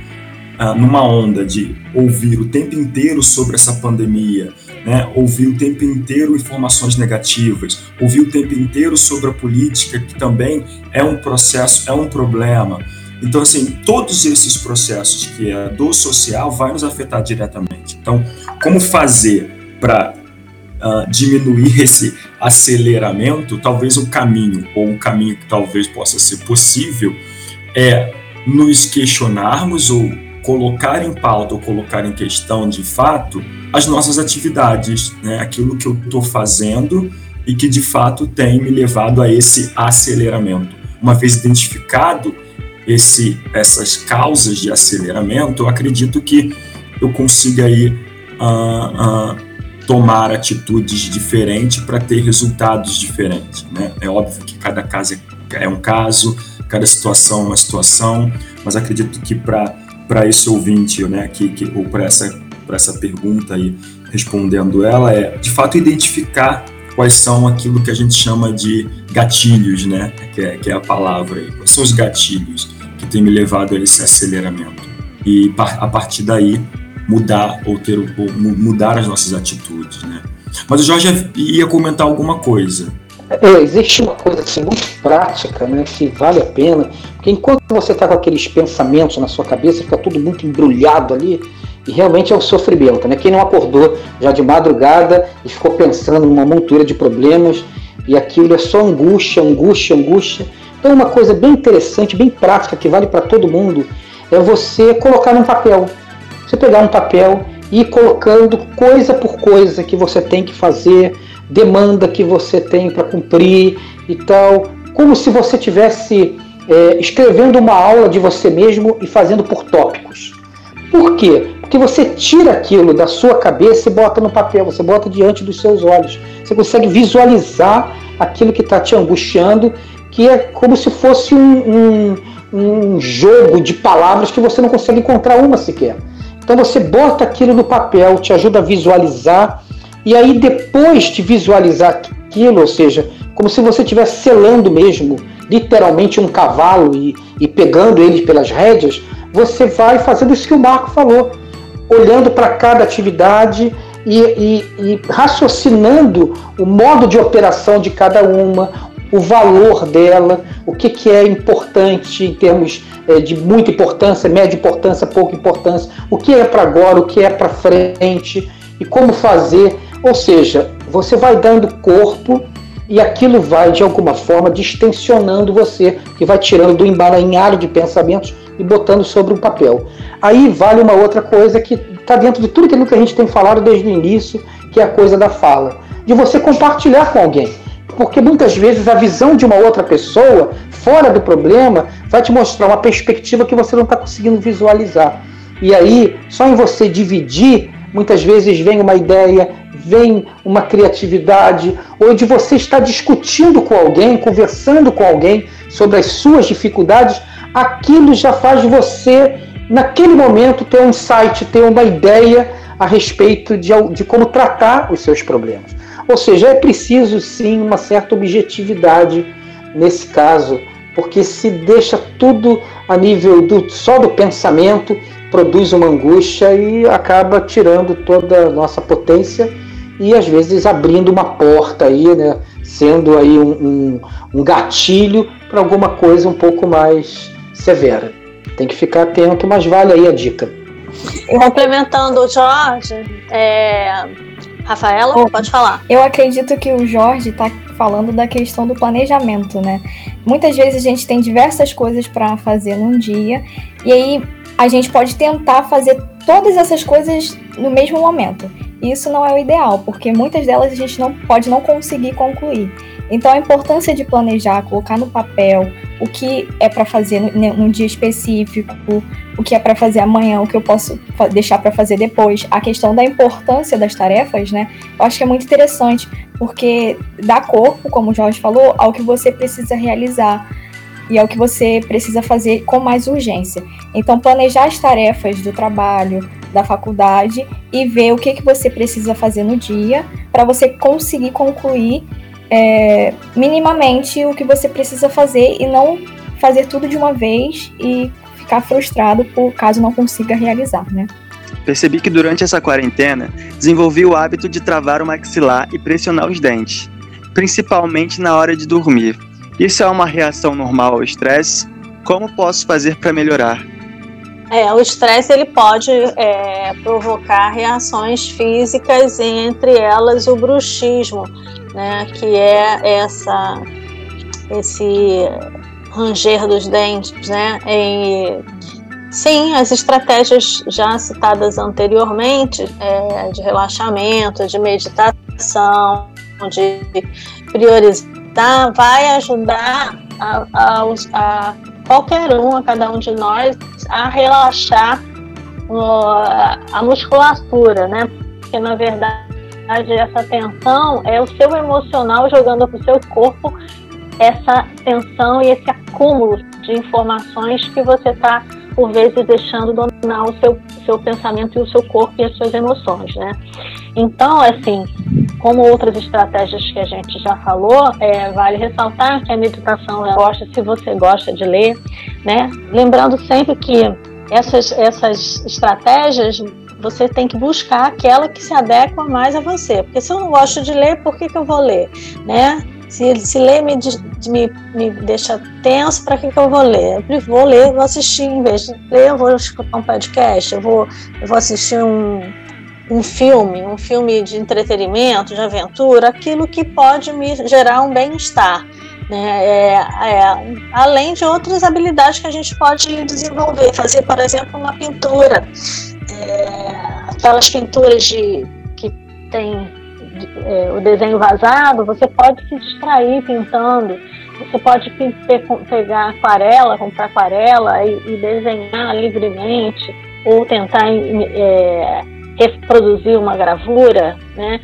ah, numa onda de ouvir o tempo inteiro sobre essa pandemia, né? ouvir o tempo inteiro informações negativas, ouvir o tempo inteiro sobre a política, que também é um processo, é um problema. Então, assim, todos esses processos que é do social vai nos afetar diretamente. Então, como fazer para uh, diminuir esse aceleramento? Talvez o caminho, ou um caminho que talvez possa ser possível, é nos questionarmos ou colocar em pauta ou colocar em questão de fato as nossas atividades, né? aquilo que eu estou fazendo e que de fato tem me levado a esse aceleramento. Uma vez identificado esse, essas causas de aceleramento, eu acredito que eu consiga aí uh, uh, tomar atitudes diferentes para ter resultados diferentes. Né? É óbvio que cada caso é, é um caso, cada situação é uma situação, mas acredito que para esse ouvinte, né, que, que, ou para essa, essa pergunta aí, respondendo ela, é de fato identificar quais são aquilo que a gente chama de gatilhos, né, que é, que é a palavra aí, quais são os gatilhos que tem me levado a esse aceleramento. E a partir daí mudar ou ter ou mudar as nossas atitudes, né? Mas o Jorge ia comentar alguma coisa. É, existe uma coisa assim, muito prática, né, que vale a pena, porque enquanto você está com aqueles pensamentos na sua cabeça, fica tudo muito embrulhado ali, e realmente é um sofrimento. Né? Quem não acordou já de madrugada e ficou pensando numa montura de problemas, e aquilo é só angústia, angústia, angústia. Então, uma coisa bem interessante, bem prática, que vale para todo mundo, é você colocar num papel. Você pegar um papel e ir colocando coisa por coisa que você tem que fazer demanda que você tem para cumprir, e tal, como se você tivesse é, escrevendo uma aula de você mesmo e fazendo por tópicos. Por quê? Porque você tira aquilo da sua cabeça e bota no papel, você bota diante dos seus olhos. Você consegue visualizar aquilo que está te angustiando, que é como se fosse um, um, um jogo de palavras que você não consegue encontrar uma sequer. Então você bota aquilo no papel, te ajuda a visualizar, e aí depois de visualizar aquilo, ou seja, como se você estivesse selando mesmo, literalmente um cavalo e, e pegando ele pelas rédeas, você vai fazendo isso que o Marco falou, olhando para cada atividade e, e, e, raciocinando o modo de operação de cada uma, o valor dela, o que, que é importante em termos é, de muita importância, média importância, pouca importância, o que é para agora, o que é para frente e como fazer. Ou seja, você vai dando corpo e aquilo vai, de alguma forma, distensionando você, que vai tirando do emaranhado de pensamentos e botando sobre um papel. Aí vale uma outra coisa que está dentro de tudo aquilo que a gente tem falado desde o início, que é a coisa da fala. De você compartilhar com alguém. Porque muitas vezes a visão de uma outra pessoa, fora do problema, vai te mostrar uma perspectiva que você não está conseguindo visualizar. E aí, só em você dividir, muitas vezes vem uma ideia, vem uma criatividade, ou de você estar discutindo com alguém, conversando com alguém sobre as suas dificuldades, aquilo já faz você, naquele momento, ter um insight, ter uma ideia a respeito de, de como tratar os seus problemas. Ou seja, é preciso sim uma certa objetividade nesse caso, porque se deixa tudo a nível do, só do pensamento, produz uma angústia e acaba tirando toda a nossa potência e às vezes abrindo uma porta aí, né? Sendo aí um, um, um gatilho para alguma coisa um pouco mais severa. Tem que ficar atento, mas vale aí a dica. Complementando o Jorge, é... Rafaela, oh, pode falar. Eu acredito que o Jorge está falando da questão do planejamento, né? Muitas vezes a gente tem diversas coisas para fazer num dia e aí a gente pode tentar fazer todas essas coisas no mesmo momento. Isso não é o ideal, porque muitas delas a gente não pode não conseguir concluir. Então, a importância de planejar, colocar no papel o que é para fazer num dia específico, o que é para fazer amanhã, o que eu posso deixar para fazer depois. A questão da importância das tarefas, né? Eu acho que é muito interessante, porque dá corpo, como o Jorge falou, ao que você precisa realizar e ao que você precisa fazer com mais urgência. Então, planejar as tarefas do trabalho, da faculdade e ver o que, que você precisa fazer no dia para você conseguir concluir é, minimamente o que você precisa fazer e não fazer tudo de uma vez e ficar frustrado por caso não consiga realizar, né? Percebi que durante essa quarentena desenvolvi o hábito de travar o maxilar e pressionar os dentes, principalmente na hora de dormir. Isso é uma reação normal ao estresse? Como posso fazer para melhorar? É, o estresse ele pode é, provocar reações físicas, entre elas o bruxismo, né, que é essa, esse ranger dos dentes, né? E, sim, as estratégias já citadas anteriormente, é, de relaxamento, de meditação, de priorizar, vai ajudar a, a, a qualquer um, a cada um de nós, a relaxar a musculatura, né? Porque na verdade essa tensão é o seu emocional jogando para o seu corpo essa tensão e esse acúmulo de informações que você está por vezes deixando dominar o seu, seu pensamento e o seu corpo e as suas emoções, né? Então, assim, como outras estratégias que a gente já falou, é, vale ressaltar que a meditação é gosta se você gosta de ler, né? Lembrando sempre que essas, essas estratégias você tem que buscar aquela que se adequa mais a você. Porque se eu não gosto de ler, por que, que eu vou ler? Né? Se, se ler me, me, me deixa tenso, para que, que eu vou ler? Eu vou ler, vou assistir, em vez de ler, eu vou escutar um podcast, eu vou, eu vou assistir um, um filme, um filme de entretenimento, de aventura, aquilo que pode me gerar um bem-estar. Né? É, é, além de outras habilidades que a gente pode desenvolver, fazer, por exemplo, uma pintura, é, aquelas pinturas de, que tem é, o desenho vazado, você pode se distrair pintando. Você pode pe pegar aquarela, comprar aquarela e, e, desenhar livremente, ou tentar é, reproduzir uma gravura, né?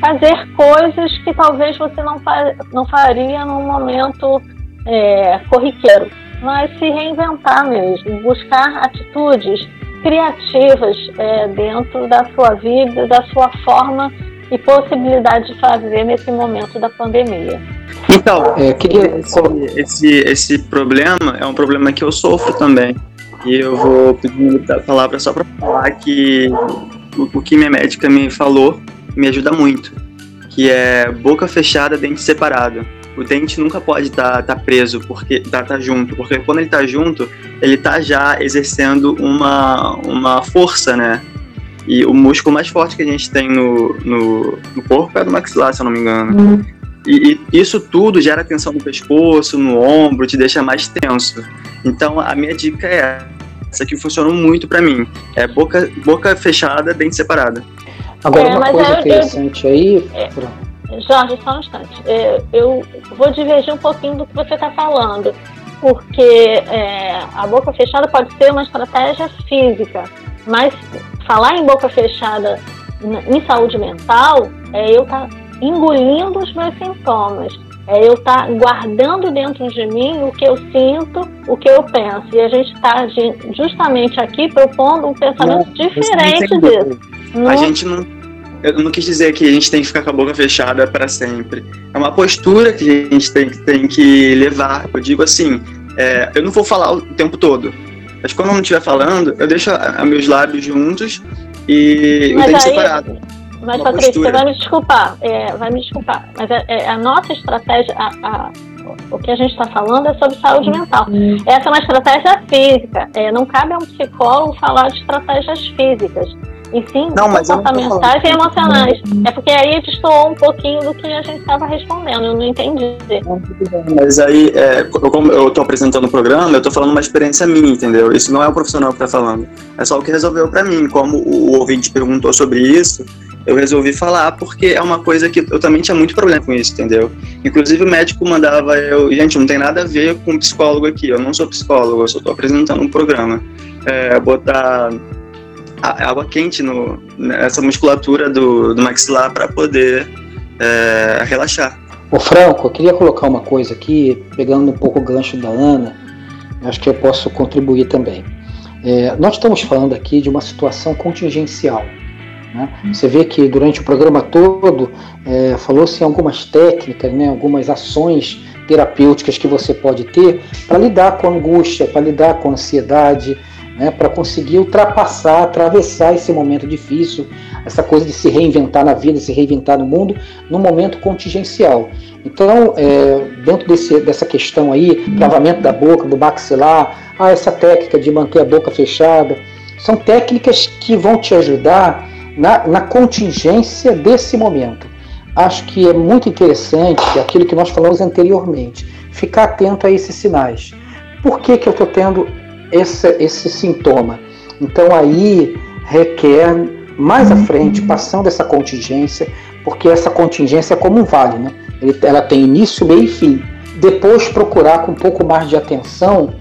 Fazer coisas que talvez você não, fa não faria num momento é, corriqueiro, mas se reinventar mesmo, buscar atitudes criativas é, dentro da sua vida, da sua forma e possibilidade de fazer nesse momento da pandemia. Então, é, queria... esse, esse, esse problema é um problema que eu sofro também. E eu vou pedir a palavra só para falar que o, o que minha médica me falou me ajuda muito, que é boca fechada, dente separado o dente nunca pode estar tá, tá preso, porque tá, tá junto, porque quando ele tá junto, ele tá já exercendo uma, uma força, né? E o músculo mais forte que a gente tem no, no, no corpo é do maxilar, se eu não me engano. Uhum. E, e, isso tudo gera tensão no pescoço, no ombro, te deixa mais tenso. Então a minha dica é essa que funcionou muito para mim. É boca, boca fechada, dente separada. Agora, é, uma coisa é, interessante eu, aí. É, Jorge, só um instante. É, eu vou divergir um pouquinho do que você está falando, porque é, a boca fechada pode ser uma estratégia física, mas falar em boca fechada em saúde mental é eu estar tá engolindo os meus sintomas, é eu estar tá guardando dentro de mim o que eu sinto, o que eu penso. E a gente está justamente aqui propondo um pensamento não, diferente disso. A gente não eu não quis dizer que a gente tem que ficar com a boca fechada para sempre. É uma postura que a gente tem, tem que levar. Eu digo assim, é, eu não vou falar o tempo todo. Mas quando eu não estiver falando, eu deixo a, a meus lábios juntos e mas o dente separado. Mas, Patrícia, você vai me desculpar. É, vai me desculpar. Mas é, é a nossa estratégia, a, a, o que a gente está falando é sobre saúde mental. Essa é uma estratégia física. É, não cabe a um psicólogo falar de estratégias físicas e sim não, comportamentais e emocionais. É porque aí destoou um pouquinho do que a gente estava respondendo, eu não entendi. Mas aí, é, como eu estou apresentando o programa, eu estou falando uma experiência minha, entendeu? Isso não é o profissional que está falando. É só o que resolveu para mim. Como o ouvinte perguntou sobre isso, eu resolvi falar porque é uma coisa que eu também tinha muito problema com isso, entendeu? Inclusive o médico mandava eu, gente, não tem nada a ver com psicólogo aqui, eu não sou psicólogo, eu só estou apresentando um programa. É, botar água quente no, nessa musculatura do, do maxilar para poder é, relaxar. Ô Franco, eu queria colocar uma coisa aqui, pegando um pouco o gancho da Ana, acho que eu posso contribuir também. É, nós estamos falando aqui de uma situação contingencial. Né? Você vê que durante o programa todo é, falou-se em algumas técnicas, né, algumas ações terapêuticas que você pode ter para lidar com a angústia, para lidar com a ansiedade, né, para conseguir ultrapassar, atravessar esse momento difícil, essa coisa de se reinventar na vida, se reinventar no mundo, num momento contingencial. Então, é, dentro desse, dessa questão aí, travamento da boca, do maxilar, ah, essa técnica de manter a boca fechada, são técnicas que vão te ajudar na, na contingência desse momento. Acho que é muito interessante aquilo que nós falamos anteriormente, ficar atento a esses sinais. Por que, que eu estou tendo esse, esse sintoma. Então aí requer mais à frente, passando essa contingência, porque essa contingência é como um vale, né? ela tem início, meio e fim. Depois procurar com um pouco mais de atenção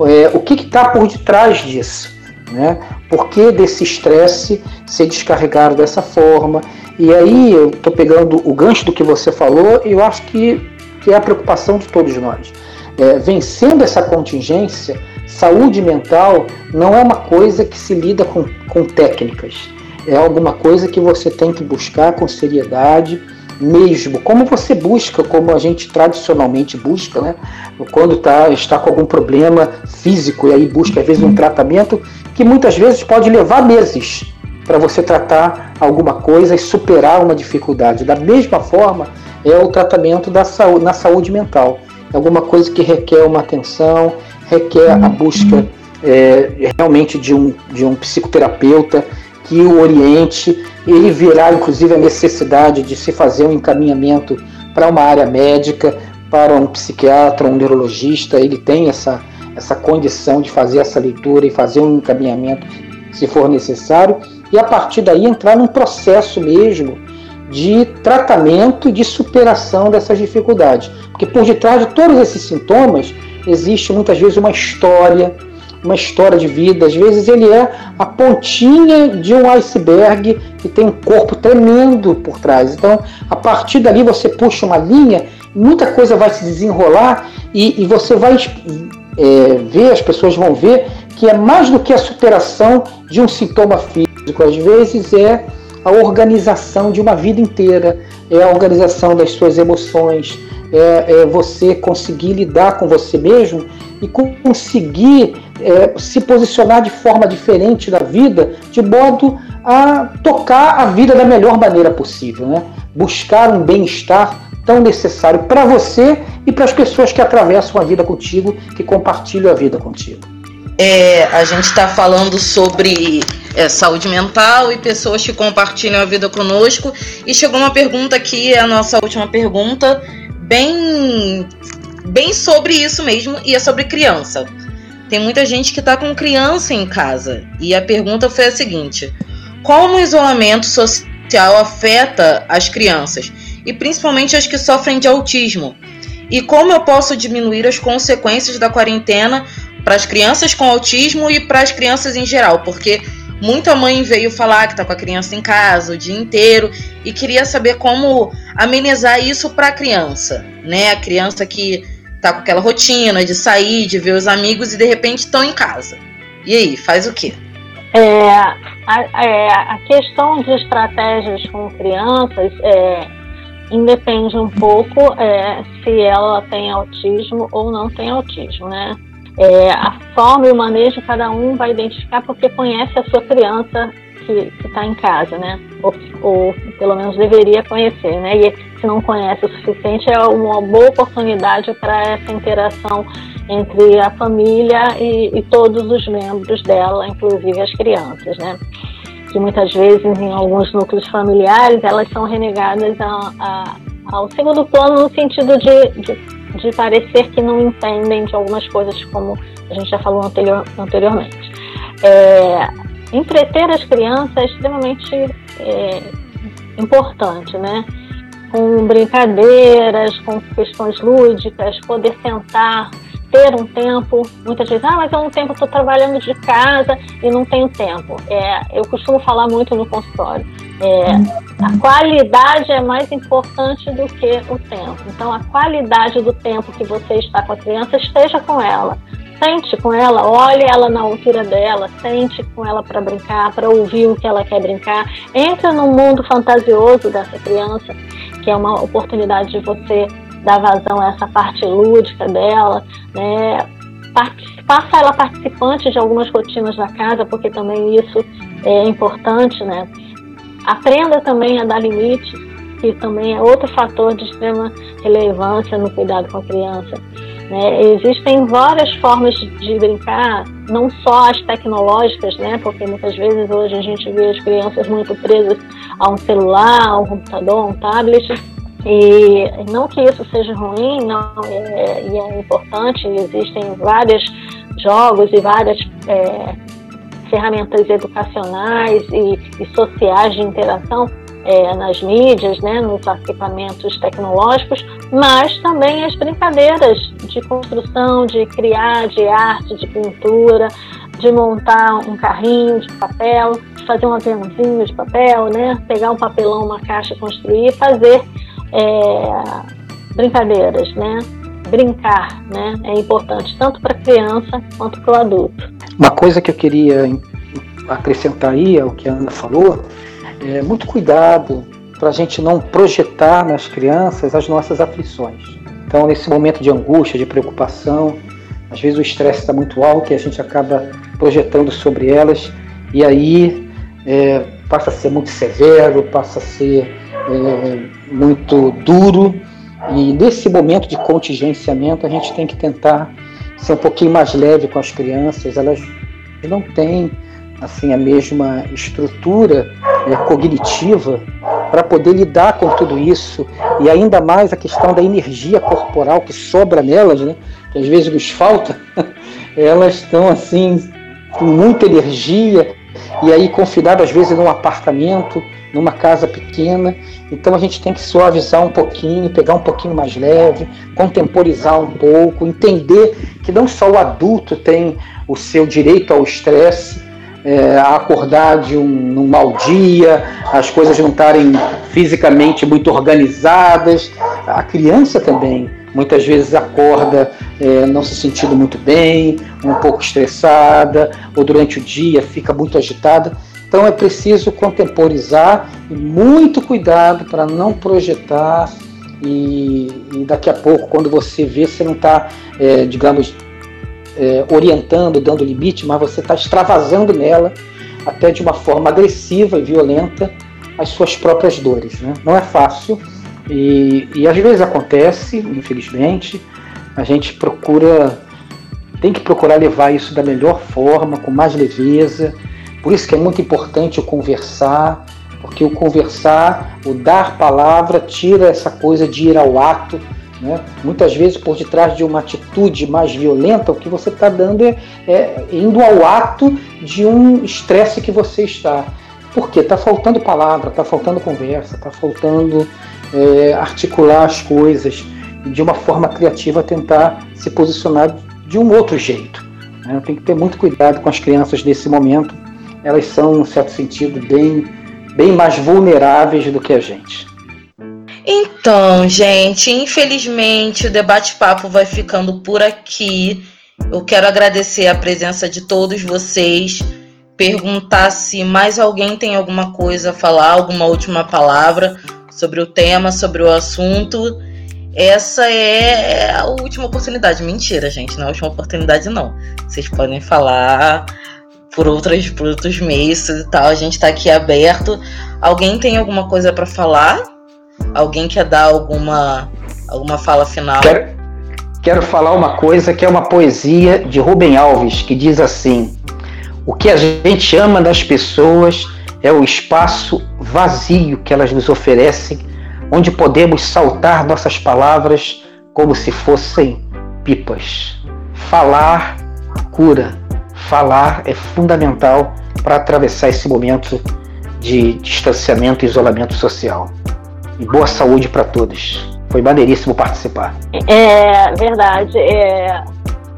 é, o que está por detrás disso. Né? Por que desse estresse ser descarregado dessa forma? E aí eu estou pegando o gancho do que você falou e eu acho que, que é a preocupação de todos nós. É, vencendo essa contingência, Saúde mental não é uma coisa que se lida com, com técnicas. É alguma coisa que você tem que buscar com seriedade mesmo, como você busca, como a gente tradicionalmente busca, né? Quando tá, está com algum problema físico e aí busca às vezes um tratamento que muitas vezes pode levar meses para você tratar alguma coisa e superar uma dificuldade. Da mesma forma é o tratamento da saúde, na saúde mental. É alguma coisa que requer uma atenção, requer a busca é, realmente de um, de um psicoterapeuta que o oriente. Ele virá, inclusive, a necessidade de se fazer um encaminhamento para uma área médica, para um psiquiatra, um neurologista. Ele tem essa, essa condição de fazer essa leitura e fazer um encaminhamento se for necessário. E a partir daí entrar num processo mesmo de tratamento, de superação dessas dificuldades. Porque por detrás de todos esses sintomas existe muitas vezes uma história, uma história de vida. Às vezes ele é a pontinha de um iceberg que tem um corpo tremendo por trás. Então, a partir dali você puxa uma linha, muita coisa vai se desenrolar e, e você vai é, ver, as pessoas vão ver que é mais do que a superação de um sintoma físico. Às vezes é a organização de uma vida inteira, é a organização das suas emoções, é, é você conseguir lidar com você mesmo e conseguir é, se posicionar de forma diferente da vida, de modo a tocar a vida da melhor maneira possível, né? buscar um bem-estar tão necessário para você e para as pessoas que atravessam a vida contigo, que compartilham a vida contigo. É, a gente está falando sobre é, saúde mental e pessoas que compartilham a vida conosco. E chegou uma pergunta aqui, a nossa última pergunta, bem, bem sobre isso mesmo, e é sobre criança. Tem muita gente que está com criança em casa. E a pergunta foi a seguinte: Como o isolamento social afeta as crianças? E principalmente as que sofrem de autismo? E como eu posso diminuir as consequências da quarentena para as crianças com autismo e para as crianças em geral? Porque Muita mãe veio falar que está com a criança em casa o dia inteiro e queria saber como amenizar isso para a criança, né? A criança que está com aquela rotina de sair, de ver os amigos e de repente estão em casa. E aí, faz o quê? É, a, é, a questão de estratégias com crianças é, independe um pouco é, se ela tem autismo ou não tem autismo, né? É, a forma e o manejo cada um vai identificar porque conhece a sua criança que está em casa, né? Ou, ou, pelo menos deveria conhecer, né? E se não conhece o suficiente, é uma boa oportunidade para essa interação entre a família e, e, todos os membros dela, inclusive as crianças, né? Que muitas vezes, em alguns núcleos familiares, elas são renegadas a, a, ao segundo plano no sentido de, de de parecer que não entendem de algumas coisas, como a gente já falou anterior, anteriormente. É, entreter as crianças é extremamente é, importante, né? Com brincadeiras, com questões lúdicas, poder sentar, ter um tempo. Muitas vezes, ah, mas eu não tempo, estou trabalhando de casa e não tenho tempo. É, eu costumo falar muito no consultório. É, a qualidade é mais importante do que o tempo. Então, a qualidade do tempo que você está com a criança, esteja com ela. Sente com ela, olhe ela na altura dela, sente com ela para brincar, para ouvir o que ela quer brincar. Entre no mundo fantasioso dessa criança, que é uma oportunidade de você dar vazão a essa parte lúdica dela, né? Faça ela participante de algumas rotinas da casa, porque também isso é importante, né? Aprenda também a dar limites, que também é outro fator de extrema relevância no cuidado com a criança. Né? Existem várias formas de brincar, não só as tecnológicas, né? porque muitas vezes hoje a gente vê as crianças muito presas a um celular, a um computador, a um tablet, e não que isso seja ruim, não, é, e é importante, existem vários jogos e várias é, ferramentas educacionais e, e, sociais de interação é, nas mídias, né, nos equipamentos tecnológicos, mas também as brincadeiras de construção, de criar, de arte, de pintura, de montar um carrinho de papel, fazer um aviãozinho de papel, né, pegar um papelão, uma caixa, construir fazer é, brincadeiras, né? Brincar, né? É importante tanto para a criança quanto para o adulto. Uma coisa que eu queria acrescentar aí ao que a Ana falou é muito cuidado para a gente não projetar nas crianças as nossas aflições. Então, nesse momento de angústia, de preocupação, às vezes o estresse está muito alto e a gente acaba projetando sobre elas, e aí é, passa a ser muito severo, passa a ser é, muito duro e nesse momento de contingenciamento a gente tem que tentar ser um pouquinho mais leve com as crianças. Elas não têm assim a mesma estrutura é, cognitiva para poder lidar com tudo isso e ainda mais a questão da energia corporal que sobra nelas, né? Que às vezes nos falta. Elas estão assim com muita energia e aí confinado às vezes num apartamento, numa casa pequena. Então a gente tem que suavizar um pouquinho, pegar um pouquinho mais leve, contemporizar um pouco, entender que não só o adulto tem o seu direito ao estresse, é, a acordar de um, num mau dia, as coisas não estarem fisicamente muito organizadas. A criança também muitas vezes acorda é, não se sentindo muito bem, um pouco estressada, ou durante o dia fica muito agitada. Então é preciso contemporizar e muito cuidado para não projetar e, e, daqui a pouco, quando você vê, você não está, é, digamos, é, orientando, dando limite, mas você está extravasando nela, até de uma forma agressiva e violenta, as suas próprias dores. Né? Não é fácil e, e às vezes acontece, infelizmente, a gente procura, tem que procurar levar isso da melhor forma, com mais leveza. Por isso que é muito importante o conversar, porque o conversar, o dar palavra, tira essa coisa de ir ao ato né? Muitas vezes, por detrás de uma atitude mais violenta, o que você está dando é, é, indo ao ato de um estresse que você está. Porque está faltando palavra, está faltando conversa, está faltando é, articular as coisas de uma forma criativa tentar se posicionar de um outro jeito. Né? Tem que ter muito cuidado com as crianças nesse momento. Elas são, em certo sentido, bem, bem mais vulneráveis do que a gente. Então, gente, infelizmente o debate-papo vai ficando por aqui. Eu quero agradecer a presença de todos vocês. Perguntar se mais alguém tem alguma coisa a falar, alguma última palavra sobre o tema, sobre o assunto. Essa é a última oportunidade. Mentira, gente, não é a última oportunidade, não. Vocês podem falar por, outras, por outros meios e tal. A gente está aqui aberto. Alguém tem alguma coisa para falar? Alguém quer dar alguma, alguma fala final? Quero, quero falar uma coisa que é uma poesia de Rubem Alves, que diz assim: O que a gente ama das pessoas é o espaço vazio que elas nos oferecem, onde podemos saltar nossas palavras como se fossem pipas. Falar cura. Falar é fundamental para atravessar esse momento de distanciamento e isolamento social e boa saúde para todos. Foi maneiríssimo participar. É verdade. É,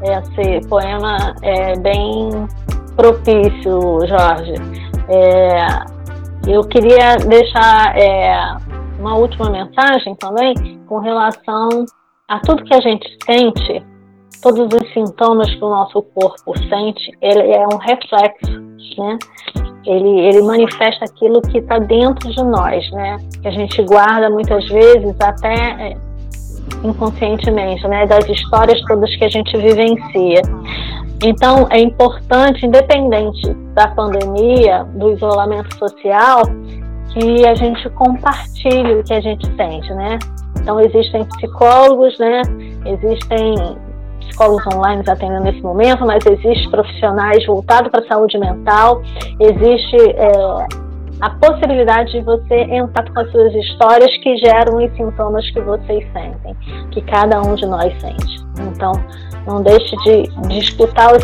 esse poema é bem propício, Jorge. É, eu queria deixar é, uma última mensagem também com relação a tudo que a gente sente, todos os sintomas que o nosso corpo sente, ele é um reflexo, né? ele, ele manifesta aquilo que está dentro de nós, né? Que a gente guarda muitas vezes até é, inconscientemente, né? Das histórias todas que a gente vivencia. Então, é importante, independente da pandemia, do isolamento social, que a gente compartilhe o que a gente sente, né? Então, existem psicólogos, né? Existem psicólogos online atendendo nesse momento, mas existem profissionais voltados para a saúde mental, existe é, a possibilidade de você entrar com as suas histórias que geram os sintomas que vocês sentem, que cada um de nós sente. Então, não deixe de, de escutar os,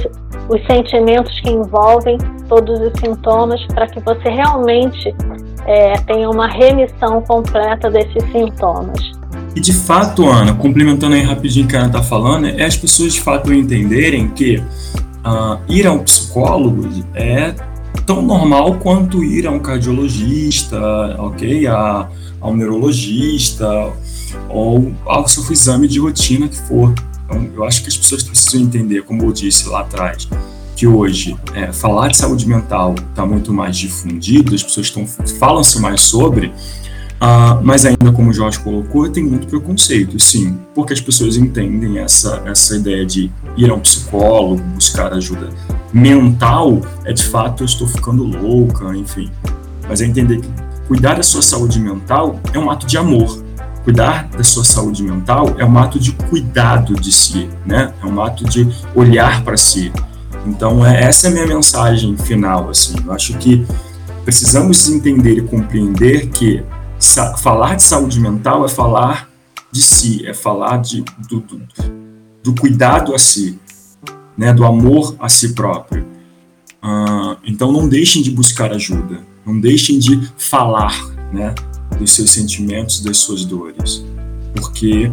os sentimentos que envolvem todos os sintomas para que você realmente é, tenha uma remissão completa desses sintomas. E de fato, Ana, complementando aí rapidinho o que a Ana está falando, é as pessoas de fato entenderem que uh, ir a um psicólogo é tão normal quanto ir a um cardiologista, ok? A, a um neurologista ou ao seu exame de rotina que for. Então, eu acho que as pessoas precisam entender, como eu disse lá atrás, que hoje é, falar de saúde mental está muito mais difundido, as pessoas falam-se mais sobre, Uh, mas ainda, como o Jorge colocou, tem muito preconceito, sim, porque as pessoas entendem essa, essa ideia de ir a um psicólogo, buscar ajuda mental, é de fato eu estou ficando louca, enfim. Mas é entender que cuidar da sua saúde mental é um ato de amor. Cuidar da sua saúde mental é um ato de cuidado de si, né? É um ato de olhar para si. Então, é, essa é a minha mensagem final, assim. Eu acho que precisamos entender e compreender que falar de saúde mental é falar de si, é falar de, do, do, do cuidado a si, né, do amor a si próprio. Uh, então não deixem de buscar ajuda, não deixem de falar né, dos seus sentimentos, das suas dores, porque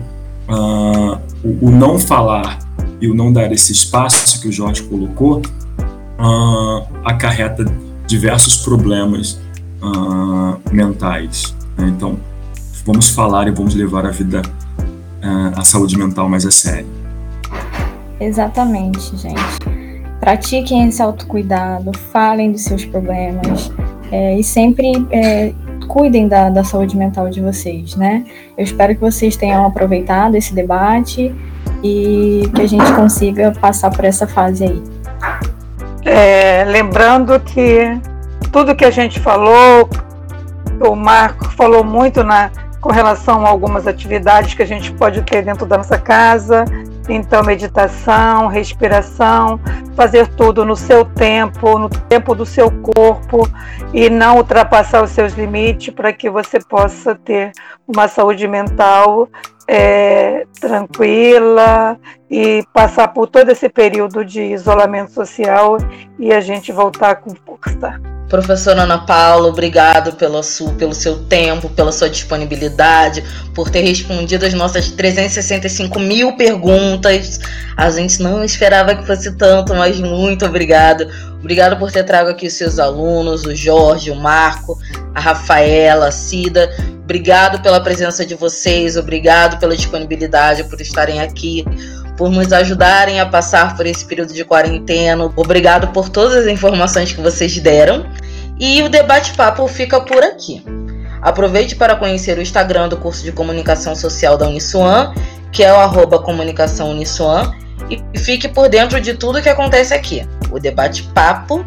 uh, o, o, não falar e o não dar esse espaço que o Jorge colocou uh, acarreta diversos problemas mentais. Né? Então vamos falar e vamos levar a vida, a saúde mental mais a sério. Exatamente, gente pratiquem esse autocuidado, falem dos seus problemas é, e sempre é, cuidem da, da saúde mental de vocês, né? Eu espero que vocês tenham aproveitado esse debate e que a gente consiga passar por essa fase aí. É, lembrando que tudo que a gente falou, o Marco falou muito na, com relação a algumas atividades que a gente pode ter dentro da nossa casa, então, meditação, respiração, fazer tudo no seu tempo, no tempo do seu corpo e não ultrapassar os seus limites para que você possa ter uma saúde mental é, tranquila e passar por todo esse período de isolamento social e a gente voltar com força. Professora Ana Paula, obrigado pelo, seu, pelo seu tempo, pela sua disponibilidade, por ter respondido as nossas 365 mil perguntas. A gente não esperava que fosse tanto, mas muito obrigado. Obrigado por ter trago aqui os seus alunos, o Jorge, o Marco, a Rafaela, a Cida. Obrigado pela presença de vocês, obrigado pela disponibilidade, por estarem aqui por nos ajudarem a passar por esse período de quarentena. Obrigado por todas as informações que vocês deram. E o debate-papo fica por aqui. Aproveite para conhecer o Instagram do curso de Comunicação Social da Uniswan, que é o arroba Comunicação e fique por dentro de tudo que acontece aqui. O debate-papo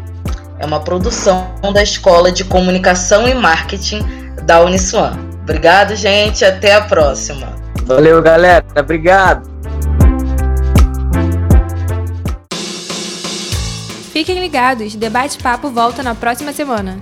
é uma produção da Escola de Comunicação e Marketing da Uniswan. Obrigado, gente. Até a próxima. Valeu, galera. Obrigado. Fiquem ligados, Debate Papo volta na próxima semana.